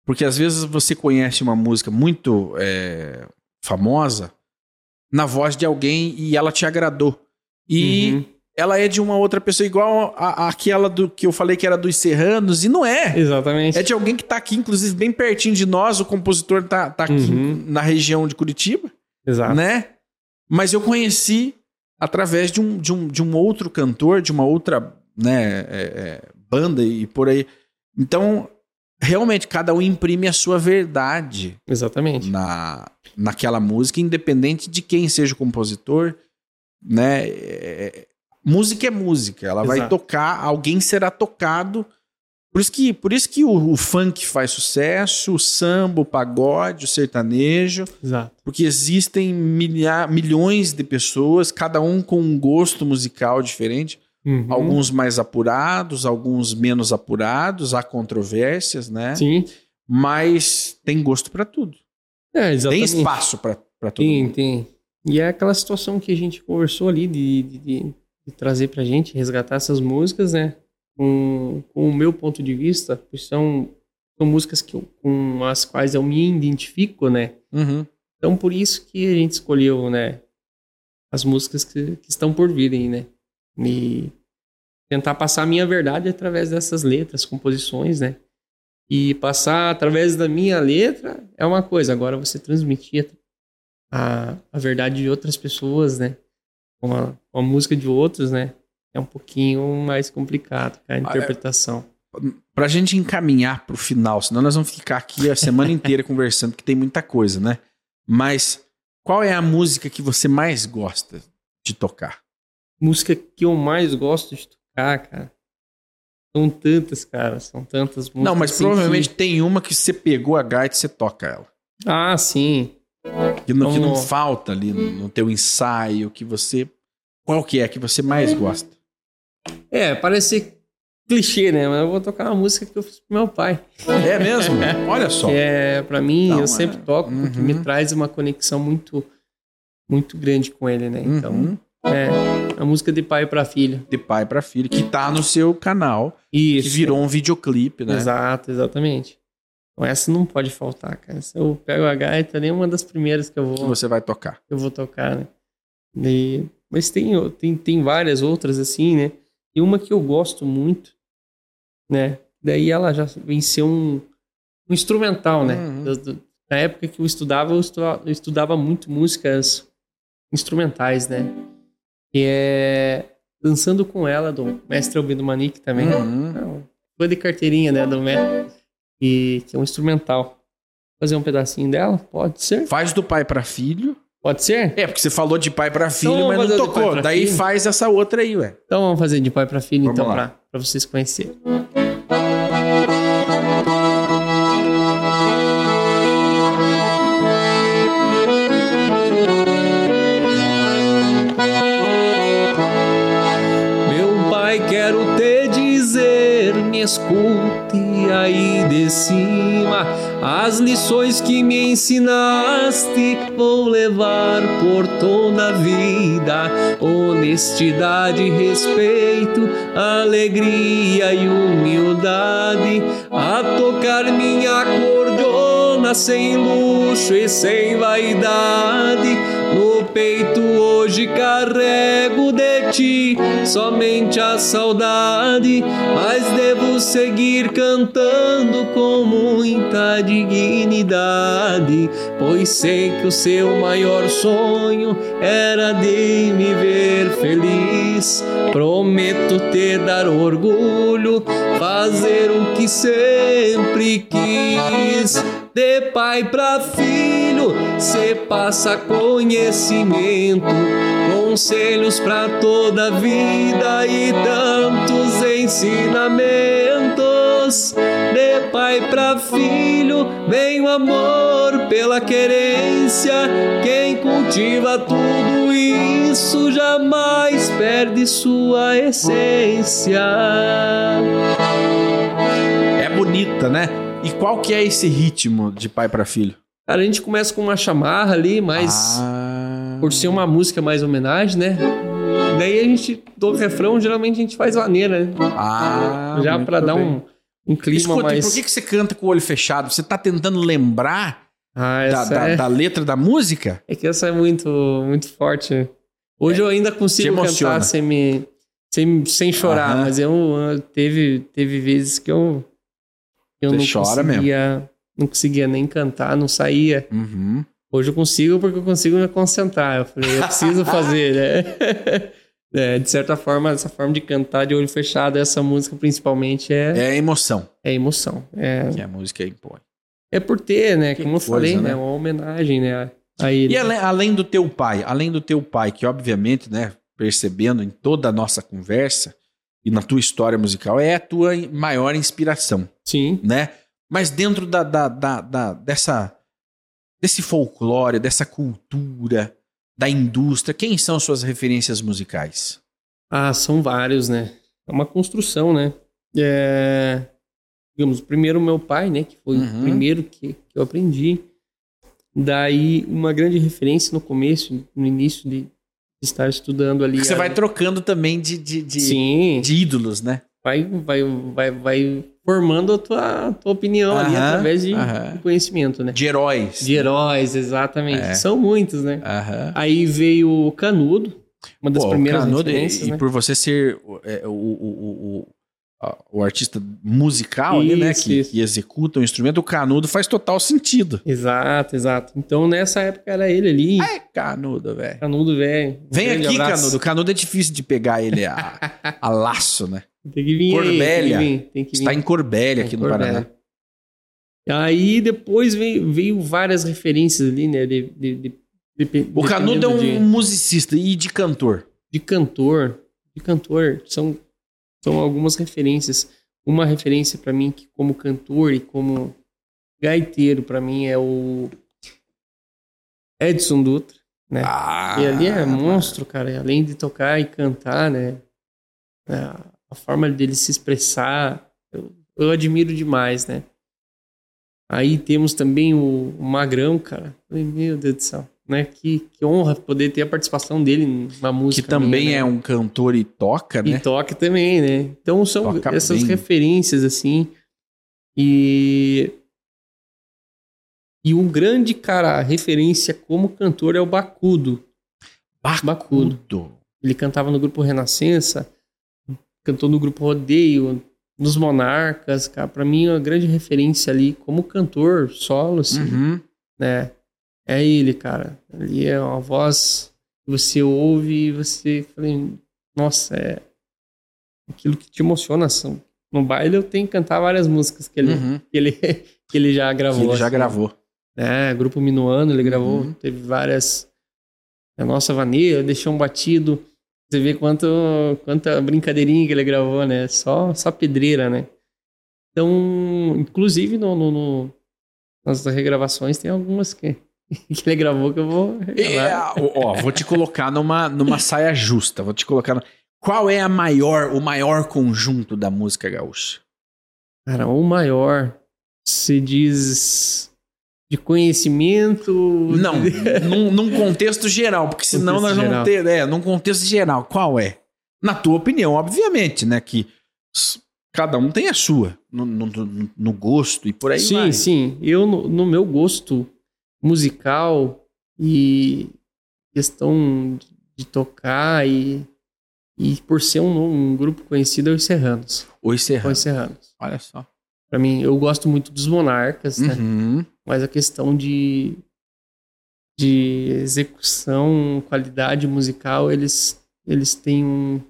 Porque às vezes você conhece uma música muito é, famosa na voz de alguém e ela te agradou. E Uhum. ela é de uma outra pessoa, igual a, a- aquela do que eu falei que era dos Serranos, e não é. Exatamente. É de alguém que tá aqui, inclusive, bem pertinho de nós. O compositor tá, tá aqui Uhum. na região de Curitiba, Exato. né? Mas eu conheci através de um, de um, de um outro cantor, de uma outra né, é, é, banda e por aí. Então, realmente, cada um imprime a sua verdade Exatamente. na, naquela música, independente de quem seja o compositor, né? É- música é música, ela vai Exato. tocar, alguém será tocado. Por isso que, por isso que o, o funk faz sucesso, o samba, o pagode, o sertanejo, Exato. porque existem milha- milhões de pessoas, cada um com um gosto musical diferente. Uhum. Alguns mais apurados, alguns menos apurados, há controvérsias, né? Sim. Mas tem gosto para tudo. É, Tem espaço para todo Tem, mundo. tem. E é aquela situação que a gente conversou ali de, de, de- de trazer pra gente, resgatar essas músicas, né? Com, com o meu ponto de vista, pois são, são músicas que eu- com as quais eu me identifico, né? Uhum. Então, por isso que a gente escolheu, né? as músicas que, que estão por virem, né? E tentar passar a minha verdade através dessas letras, composições, né? E passar através da minha letra é uma coisa, agora você transmitir a, a verdade de outras pessoas, né? Com a, com a música de outros, né? É um pouquinho mais complicado a interpretação. Pra gente encaminhar pro final, senão nós vamos ficar aqui a semana inteira conversando, que tem muita coisa, né? Mas qual é a música que você mais gosta de tocar? Música que eu mais gosto de tocar, cara. São tantas, cara. São tantas músicas. Não, mas assim provavelmente que- tem uma que você pegou a gaita e você toca ela. Ah, sim. Que não, que não Vamos- falta ali no, no teu ensaio, que você. Qual que é que você mais gosta? É, parece ser clichê, né? Mas eu vou tocar uma música que eu fiz pro meu pai. É mesmo? Olha só. Que é, pra mim, Então, eu sempre é. toco porque Uhum. me traz uma conexão muito, muito grande com ele, né? Então, Uhum. é a música de pai pra filho. De pai pra filho, que tá no seu canal, Isso. que virou um videoclipe, né? Exato, exatamente. Então, essa não pode faltar, cara. Se eu pego a gaita, nem uma das primeiras que eu Que vou, você vai tocar. eu vou tocar, né? E- mas tem, tem, tem várias outras, assim, né? E uma que eu gosto muito, né? Daí ela já venceu um, um instrumental, né? Uhum. Na época que eu estudava, eu estudava, eu estudava muito músicas instrumentais, né? Que é Dançando com Ela, do mestre Albino Manique também. Uhum. Não, foi de carteirinha, né, do mestre. E que é um instrumental. Fazer um pedacinho dela? Pode ser? Faz do pai pra filho. Pode ser? É, porque você falou de pai pra filho, Então mas não tocou. Daí filho. faz essa outra aí, ué. Então vamos fazer de pai pra filho, Vamos então, pra vocês conhecerem. Escute aí de cima. As lições que me ensinaste vou levar por toda a vida. Honestidade, respeito, alegria e humildade. A tocar minha cordona sem luxo e sem vaidade. No peito hoje carrego ti somente a saudade, mas devo seguir cantando com muita dignidade, pois sei que o seu maior sonho era de me ver feliz. Prometo te dar orgulho, fazer o que sempre quis. De pai pra filho, cê passa conhecimento, conselhos pra toda a vida e tantos ensinamentos. De pai pra filho, vem o amor pela querência. Quem cultiva tudo isso jamais perde sua essência. É bonita, né? E qual que é esse ritmo de pai pra filho? Cara, a gente começa com uma chamarra ali, mas Ah. por ser uma música mais homenagem, né? Daí a gente, do refrão, geralmente a gente faz maneira, né? Ah, Já pra dar um, um clima Escuta, mais. por que, que você canta com o olho fechado? Você tá tentando lembrar Ah, da, essa da- é... da letra da música? é que essa é muito, muito forte. Hoje eu ainda consigo cantar sem me. Sem, sem chorar, Aham. mas eu, eu- teve, teve vezes que eu. Eu Você não chora conseguia. Não conseguia nem cantar, não saía. Uhum. Hoje eu consigo porque eu consigo me concentrar. Eu falei, eu preciso fazer, né? É, de certa forma, essa forma de cantar de olho fechado, essa música principalmente é, É emoção é emoção. É, que a música impõe. é por ter, né? Que Como eu coisa, falei, né? né? Uma homenagem, né? A ele. E além, além do teu pai, além do teu pai, que obviamente, né, percebendo em toda a nossa conversa e na tua história musical, é a tua maior inspiração, Sim. né? Mas dentro da, da, da, da- dessa desse folclore, dessa cultura, da indústria, quem são suas referências musicais? Ah, são vários, né? É uma construção, né? É... Digamos, primeiro meu pai, né? Que foi Uhum. o primeiro que, que eu aprendi. Daí, uma grande referência no começo, no início de estar estudando ali. Você era- vai trocando também de, de, de, de ídolos, né? vai, vai, vai, vai formando a tua, a tua opinião ali através de, conhecimento, né? De heróis. De heróis, exatamente. É. São muitos, né? Aham. Aí veio o Canudo, uma das Pô, primeiras Canudo, e, né? e por você ser o, é, o, o, o, o- artista musical ali, né? Isso, Que, isso. que executa o instrumento, o canudo faz total sentido. Exato, exato. Então nessa época era ele ali, É canudo, velho. Canudo velho. Vem aqui, abraço. canudo. O canudo é difícil de pegar ele a, a laço, né? Tem que vir Corbélia. tem que vir. Tem que vir. Está em Corbélia aqui no Corbélia. Paraná. Aí depois veio, veio várias referências ali, né? De, de, de, O canudo é um musicista e de cantor. de cantor. De cantor. São, são algumas referências. Uma referência pra mim que como cantor e como gaiteiro pra mim é o Edson Dutra, né? Ah, E ali é monstro, cara. Além de tocar e cantar, né? É, A forma dele se expressar, eu, eu admiro demais, né? Aí temos também o, o Magrão, cara. Meu Deus do céu, né? Que, que honra poder ter a participação dele na Que música. também minha, é né? um cantor e toca, E né? toca também, né? Então são Toca essas bem. referências, assim. E. E um grande, cara, referência como cantor é o Bacudo. Bacudo. Ele cantava no grupo Renascença, cantou no grupo Rodeio, nos Monarcas, cara. Pra mim, é uma grande referência ali como cantor solo, assim, Uhum. né? É ele, cara. Ali é uma voz que você ouve e você fala, nossa, é aquilo que te emociona. assim. No baile eu tenho que cantar várias músicas que ele, Uhum. que ele, que ele já gravou. Que ele já assim. gravou. É, Grupo Minuano, ele gravou, Uhum. teve várias. A nossa vaneira, deixou um batido. Você vê quanto, quanta brincadeirinha que ele gravou, né? Só, só pedreira, né? Então, inclusive no, no- no- nas regravações tem algumas que, que ele gravou que eu vou É, ó, vou te colocar numa, numa saia justa. Vou te colocar. no- Qual é a maior, o maior conjunto da música gaúcha? Cara, o maior se diz de conhecimento. Não, num, num contexto geral, porque senão Contexto nós vamos geral. ter. É, num contexto geral, qual é? Na tua opinião, obviamente, né? Que cada um tem a sua, no, no- no- gosto e por aí sim, vai. sim. Eu, no, no meu gosto musical e questão de, tocar e, e por ser um, um grupo conhecido é os Serranos. Os Os Serranos. Serranos. Olha só. Pra mim, eu gosto muito dos Monarcas, né? Uhum. Mas a questão de, de execução, qualidade musical, eles, eles têm um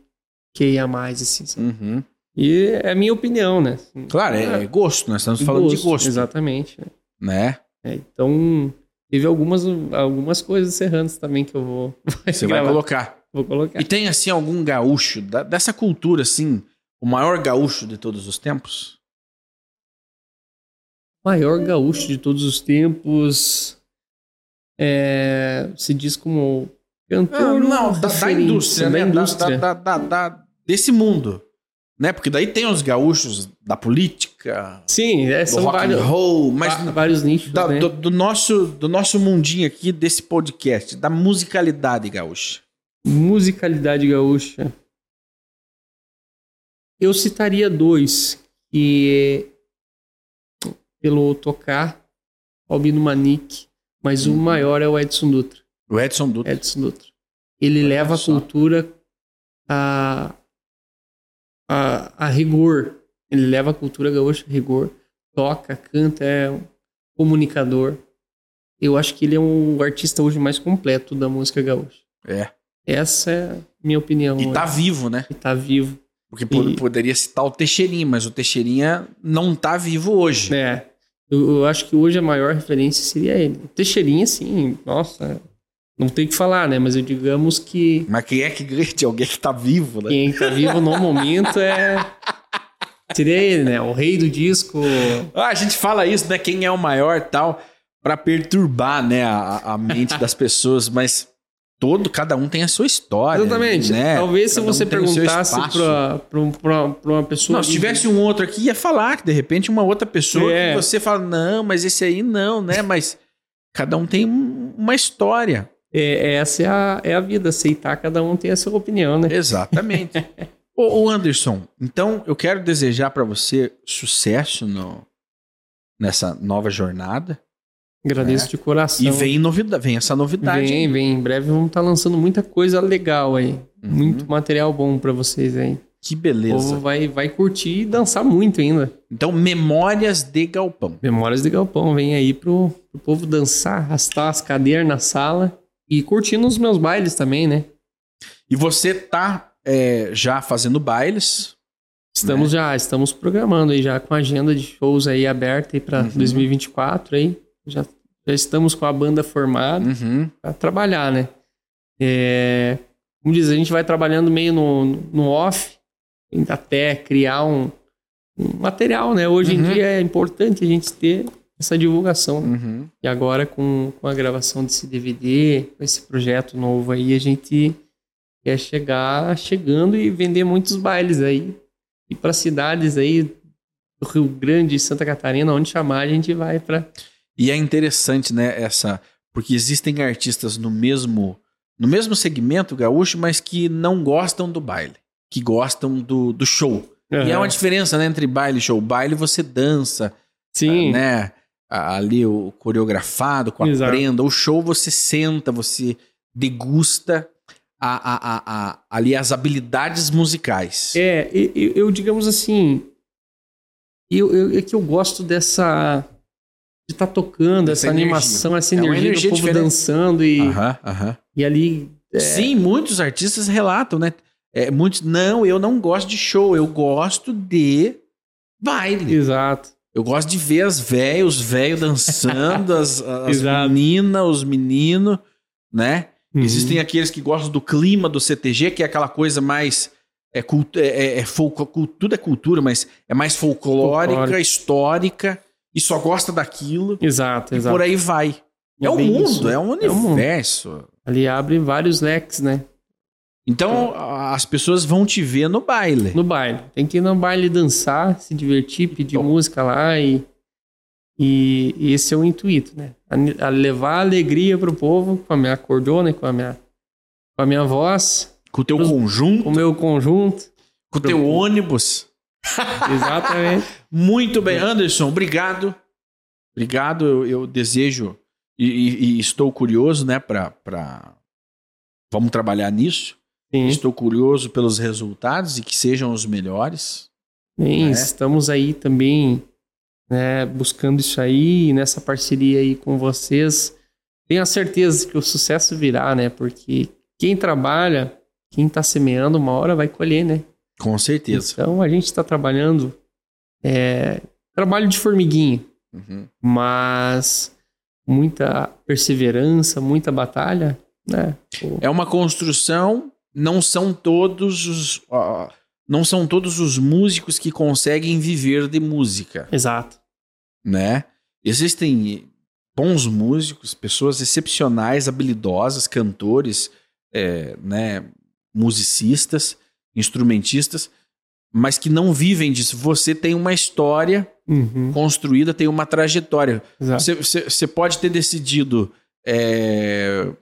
QI a mais, assim. Uhum. E é a minha opinião, né? Claro, é, é gosto, nós estamos falando de gosto. Exatamente. né? Né? É, então, teve algumas, algumas coisas serranas também que eu vou, Você vai gravar. colocar. vou colocar. E tem, assim, algum gaúcho, da- dessa cultura, assim, o maior gaúcho de todos os tempos? Maior gaúcho de todos os tempos. é, se diz como cantor. Ah, não, da, da indústria, da né? Da- indústria. Da- da- desse mundo. Né? Porque daí tem os gaúchos da política, Sim, é, do são rock vários, and roll, mas vários nichos, da- né? do, do nosso, do nosso mundinho aqui, desse podcast, da musicalidade gaúcha. Musicalidade gaúcha. Eu citaria dois, que é, pelo tocar, Albino Manique, mas o Uhum. maior é o Edson Dutra. O Edson Dutra. Edson Dutra. Ele Olha leva a cultura a, a, a rigor. Ele leva a cultura gaúcha a rigor. Toca, canta, é um comunicador. Eu acho que ele é um artista hoje mais completo da música gaúcha. É. Essa é a minha opinião. E tá hoje. vivo, né? E tá vivo. Porque po- E- poderia citar o Teixeirinha, mas o Teixeirinha não tá vivo hoje. É. Eu, eu acho que hoje a maior referência seria ele. O Teixeirinha, sim, nossa. Não tem o que falar, né? Mas eu digamos que Mas quem é que ganha de alguém que tá vivo, né? Quem tá vivo no momento é. Seria ele, né? O rei do disco. Ah, a gente fala isso, né? Quem é o maior tal, pra perturbar, né, a, a mente das pessoas, mas todo, cada um tem a sua história. Exatamente. Né? Talvez se Cada um você perguntasse um- pra- pra uma pessoa. Não, se tivesse um outro aqui, ia falar que de repente uma outra pessoa É. que você fala, não, mas esse aí não, né? Mas cada um tem um- uma história. É, essa é a, é a vida, aceitar, cada um tem a sua opinião, né? Exatamente. Ô, ô, Anderson, então eu quero desejar para você sucesso no, nessa nova jornada. Agradeço É. de coração. E vem novidade, vem essa novidade. Vem, vem. Em breve vamos estar lançando muita coisa legal aí. Uhum. Muito material bom pra vocês aí. Que O beleza. povo vai, vai curtir e dançar muito ainda. Então, Memórias de Galpão. Memórias de Galpão, vem aí pro, pro povo dançar, arrastar as cadeiras na sala e curtindo os meus bailes também, né? E você tá é, já fazendo bailes. Estamos já, estamos programando aí já com a agenda de shows aí aberta aí para Uhum. 2024 aí. Já, já estamos com a banda formada Uhum. para trabalhar, né? É, como diz, a gente vai trabalhando meio no, no off, até criar um, um material, né? Hoje Uhum. em dia é importante a gente ter essa divulgação. Uhum. E agora com, com a gravação desse DVD, com esse projeto novo aí, a gente quer chegar chegando e vender muitos bailes aí. E para cidades aí do Rio Grande Santa Catarina, onde chamar, a gente vai para E é interessante, né, essa. Porque existem artistas no mesmo, no mesmo segmento gaúcho, mas que não gostam do baile. Que gostam do, do show. E é uma diferença, né, entre baile e show. Baile você dança, Sim, né? Ali o coreografado, com a Exato. prenda. O show você senta, você degusta a, a, a, ali as habilidades musicais. É, e- e- eu, digamos assim, eu, eu- é que eu gosto dessa. de estar tocando, Essa essa, animação, essa É energia, energia do povo diferente. dançando e, Aham, aham. e ali. é, Sim, muitos artistas relatam, né? É, muitos, não, eu não gosto de show, eu gosto de baile. Exato. Eu gosto de ver as velhas, os velhos dançando, as, as meninas, os meninos, né? Uhum. Existem aqueles que gostam do clima do CTG, que é aquela coisa mais. É, cult, é, é, é tudo é cultura, mas é mais folclórica, Folclórica. histórica, e só gosta daquilo, Exato, e exato. por aí vai. É, o bem mundo, isso. é um É o mundo. universo. Ali abre vários leques, né? Então a- as pessoas vão te ver no baile. No baile. Tem que ir no baile dançar, se divertir, pedir Bom. música lá e, e, e esse é o intuito, né? A, a levar alegria pro povo com a minha cordona, com a minha, com a minha voz, Com o teu conjunto, com o meu conjunto. com o teu ônibus. Exatamente. Muito bem, Anderson, obrigado. Obrigado, eu, eu desejo e, e- e estou curioso, né, para pra... Vamos trabalhar nisso. Sim, Estou curioso pelos resultados e que sejam os melhores. sim, É. estamos aí também né, buscando isso aí, nessa parceria aí com vocês. Tenho a certeza que o sucesso virá, né? Porque quem trabalha, quem tá semeando, uma hora vai colher, né? Com certeza. Então a gente está trabalhando é, trabalho de formiguinha, Uhum. mas muita perseverança, muita batalha, né? É uma construção, não são todos os. ó, não são todos os músicos que conseguem viver de música. Exato. né? Existem bons músicos, pessoas excepcionais, habilidosas, cantores, é, né, musicistas, instrumentistas, mas que não vivem disso. Você tem uma história Uhum, construída, tem uma trajetória. Você, você- você pode ter decidido é,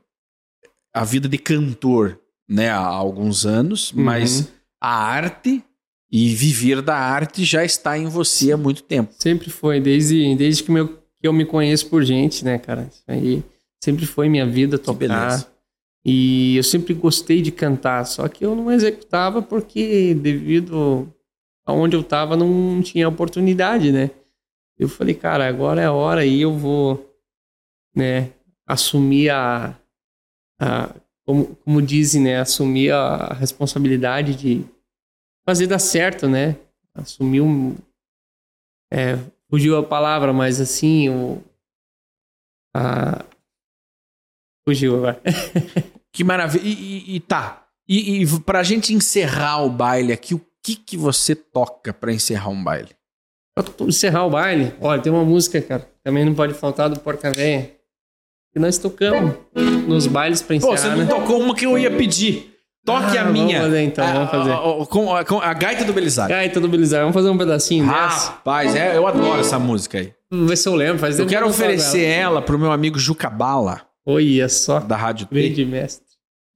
a vida de cantor né, há alguns anos, Uhum. mas a arte e viver da arte já está em você há muito tempo. Sempre foi, desde, desde que, meu, que eu me conheço por gente, né, cara? Isso aí sempre foi minha vida tocar. E eu sempre gostei de cantar, só que eu não executava porque devido aonde eu tava não tinha oportunidade, né? Eu falei, cara, agora é a hora e eu vou, né, assumir a, a como, como dizem, né, assumir a responsabilidade de fazer dar certo, né? Assumir um é, fugiu a palavra, mas assim, o a fugiu agora. Que maravilha. E, e- e tá. E, e pra gente encerrar o baile aqui, o que que você toca pra encerrar um baile? Pra encerrar o baile, olha, tem uma música, cara, também não pode faltar do Porca Véia. Que nós tocamos nos bailes pra Pô, encerrar, você não né? tocou uma que eu ia pedir. Toque Ah, a minha. vamos fazer então, A- vamos fazer. a- a- com, a, a gaita do Belisário. Gaita do Belizar, vamos fazer um pedacinho dessa. Rapaz, é, eu adoro essa música aí. Vamos ver se eu lembro, faz Eu quero oferecer ela. ela pro meu amigo Juca Bala, Olha só, da Rádio T. grande mestre.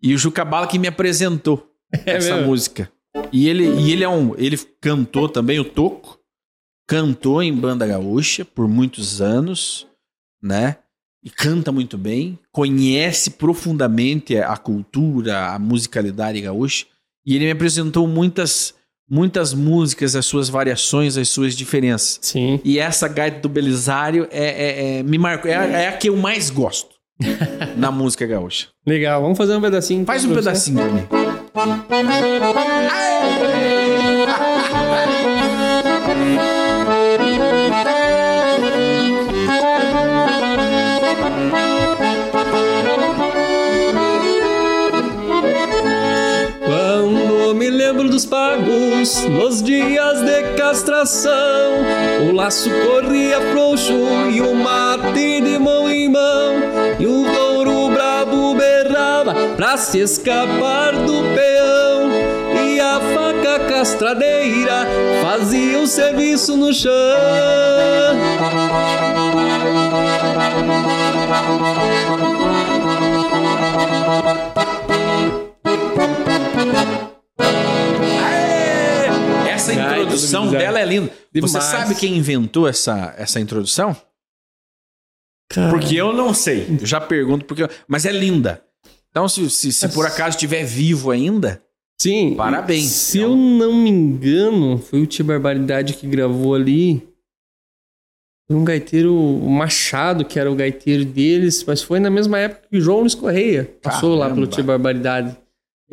E o Juca Bala que me apresentou É essa mesmo? música. E ele, e ele é um. Ele cantou também, o Toco. Cantou em banda gaúcha por muitos anos, né? E canta muito bem, conhece profundamente a cultura, a musicalidade gaúcha. E ele me apresentou muitas muitas músicas, as suas variações, as suas diferenças. Sim. E essa gaita do Belisário é, é- é- me marcou. É, a- é a que eu mais gosto na música gaúcha. Legal, vamos fazer um pedacinho. Faz então um pra você. pedacinho pra mim. Pagos, nos dias de castração, o laço corria frouxo e o mate de mão em mão, e o touro brabo berrava pra se escapar do peão, e a faca castradeira fazia o serviço no chão. Aê! Essa do introdução dela é linda. Você Demais. sabe quem inventou essa, essa introdução? Porque eu não sei. Eu já pergunto porque. eu- Mas é linda. Então, se, se, se por acaso estiver vivo ainda, Sim. Parabéns. Se eu não me engano, foi o Tia Barbaridade que gravou ali. Foi um gaiteiro, Machado, que era o gaiteiro deles, mas foi na mesma época que o João Luiz Correia passou lá pelo Caramba. Tia Barbaridade.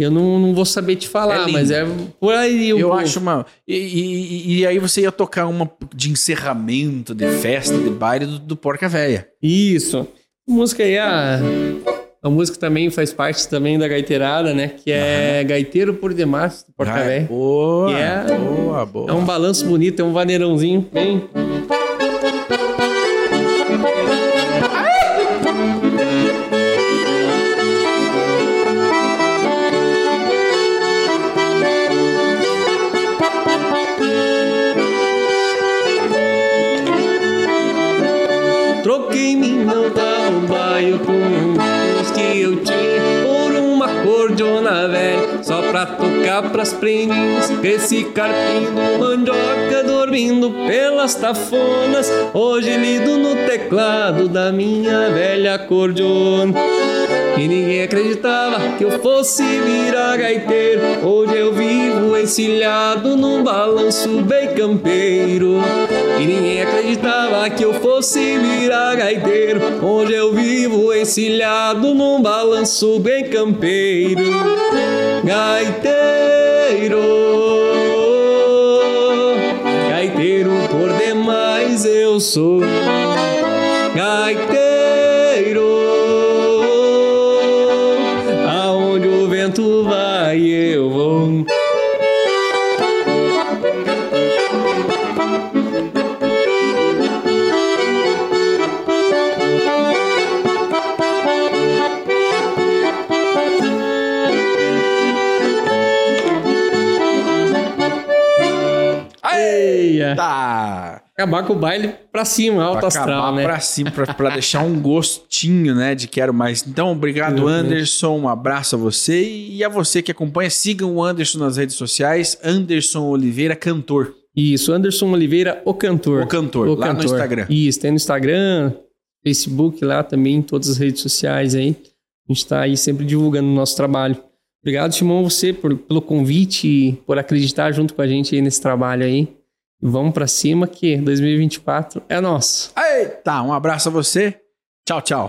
Eu não, não vou saber te É falar, lindo. mas é por aí. eu o- acho uma. E, e- e aí você ia tocar uma de encerramento, de festa, de baile do, do Porca Véia. Isso. A música aí, a, a música também faz parte também da gaiteirada, né? Que é Gaiteiro por Demais, do Porca Ah, Véia. Boa, é- boa, boa. É um balanço bonito, é um vaneirãozinho bem. Pras prenhinhas Esse carpinho mandioca dormindo pelas tafonas Hoje lido no teclado da minha velha acordeona. E ninguém acreditava que eu fosse virar gaiteiro Hoje eu vivo encilhado num balanço bem campeiro E ninguém acreditava que eu fosse virar gaiteiro. Hoje eu vivo encilhado num balanço bem campeiro. Gaiteiro. Gaiteiro por demais eu sou. Gaiteiro Eia. Tá. Acabar com o baile pra cima, alto Pra astral, acabar né? pra cima, pra, pra deixar um gostinho, né, de quero mais. Então, obrigado, Exatamente. Anderson. Um abraço a você e a você que acompanha. Sigam o Anderson nas redes sociais. Anderson Oliveira, cantor. Isso, Anderson Oliveira, o cantor. O cantor, lá no Instagram. Isso, tem no Instagram, Facebook lá também, em todas as redes sociais aí. A gente tá aí sempre divulgando o nosso trabalho. Obrigado, Timão, você por, pelo convite e por acreditar junto com a gente aí nesse trabalho aí. Vamos pra cima que 2024 é nosso. Eita, um abraço a você. Tchau, tchau.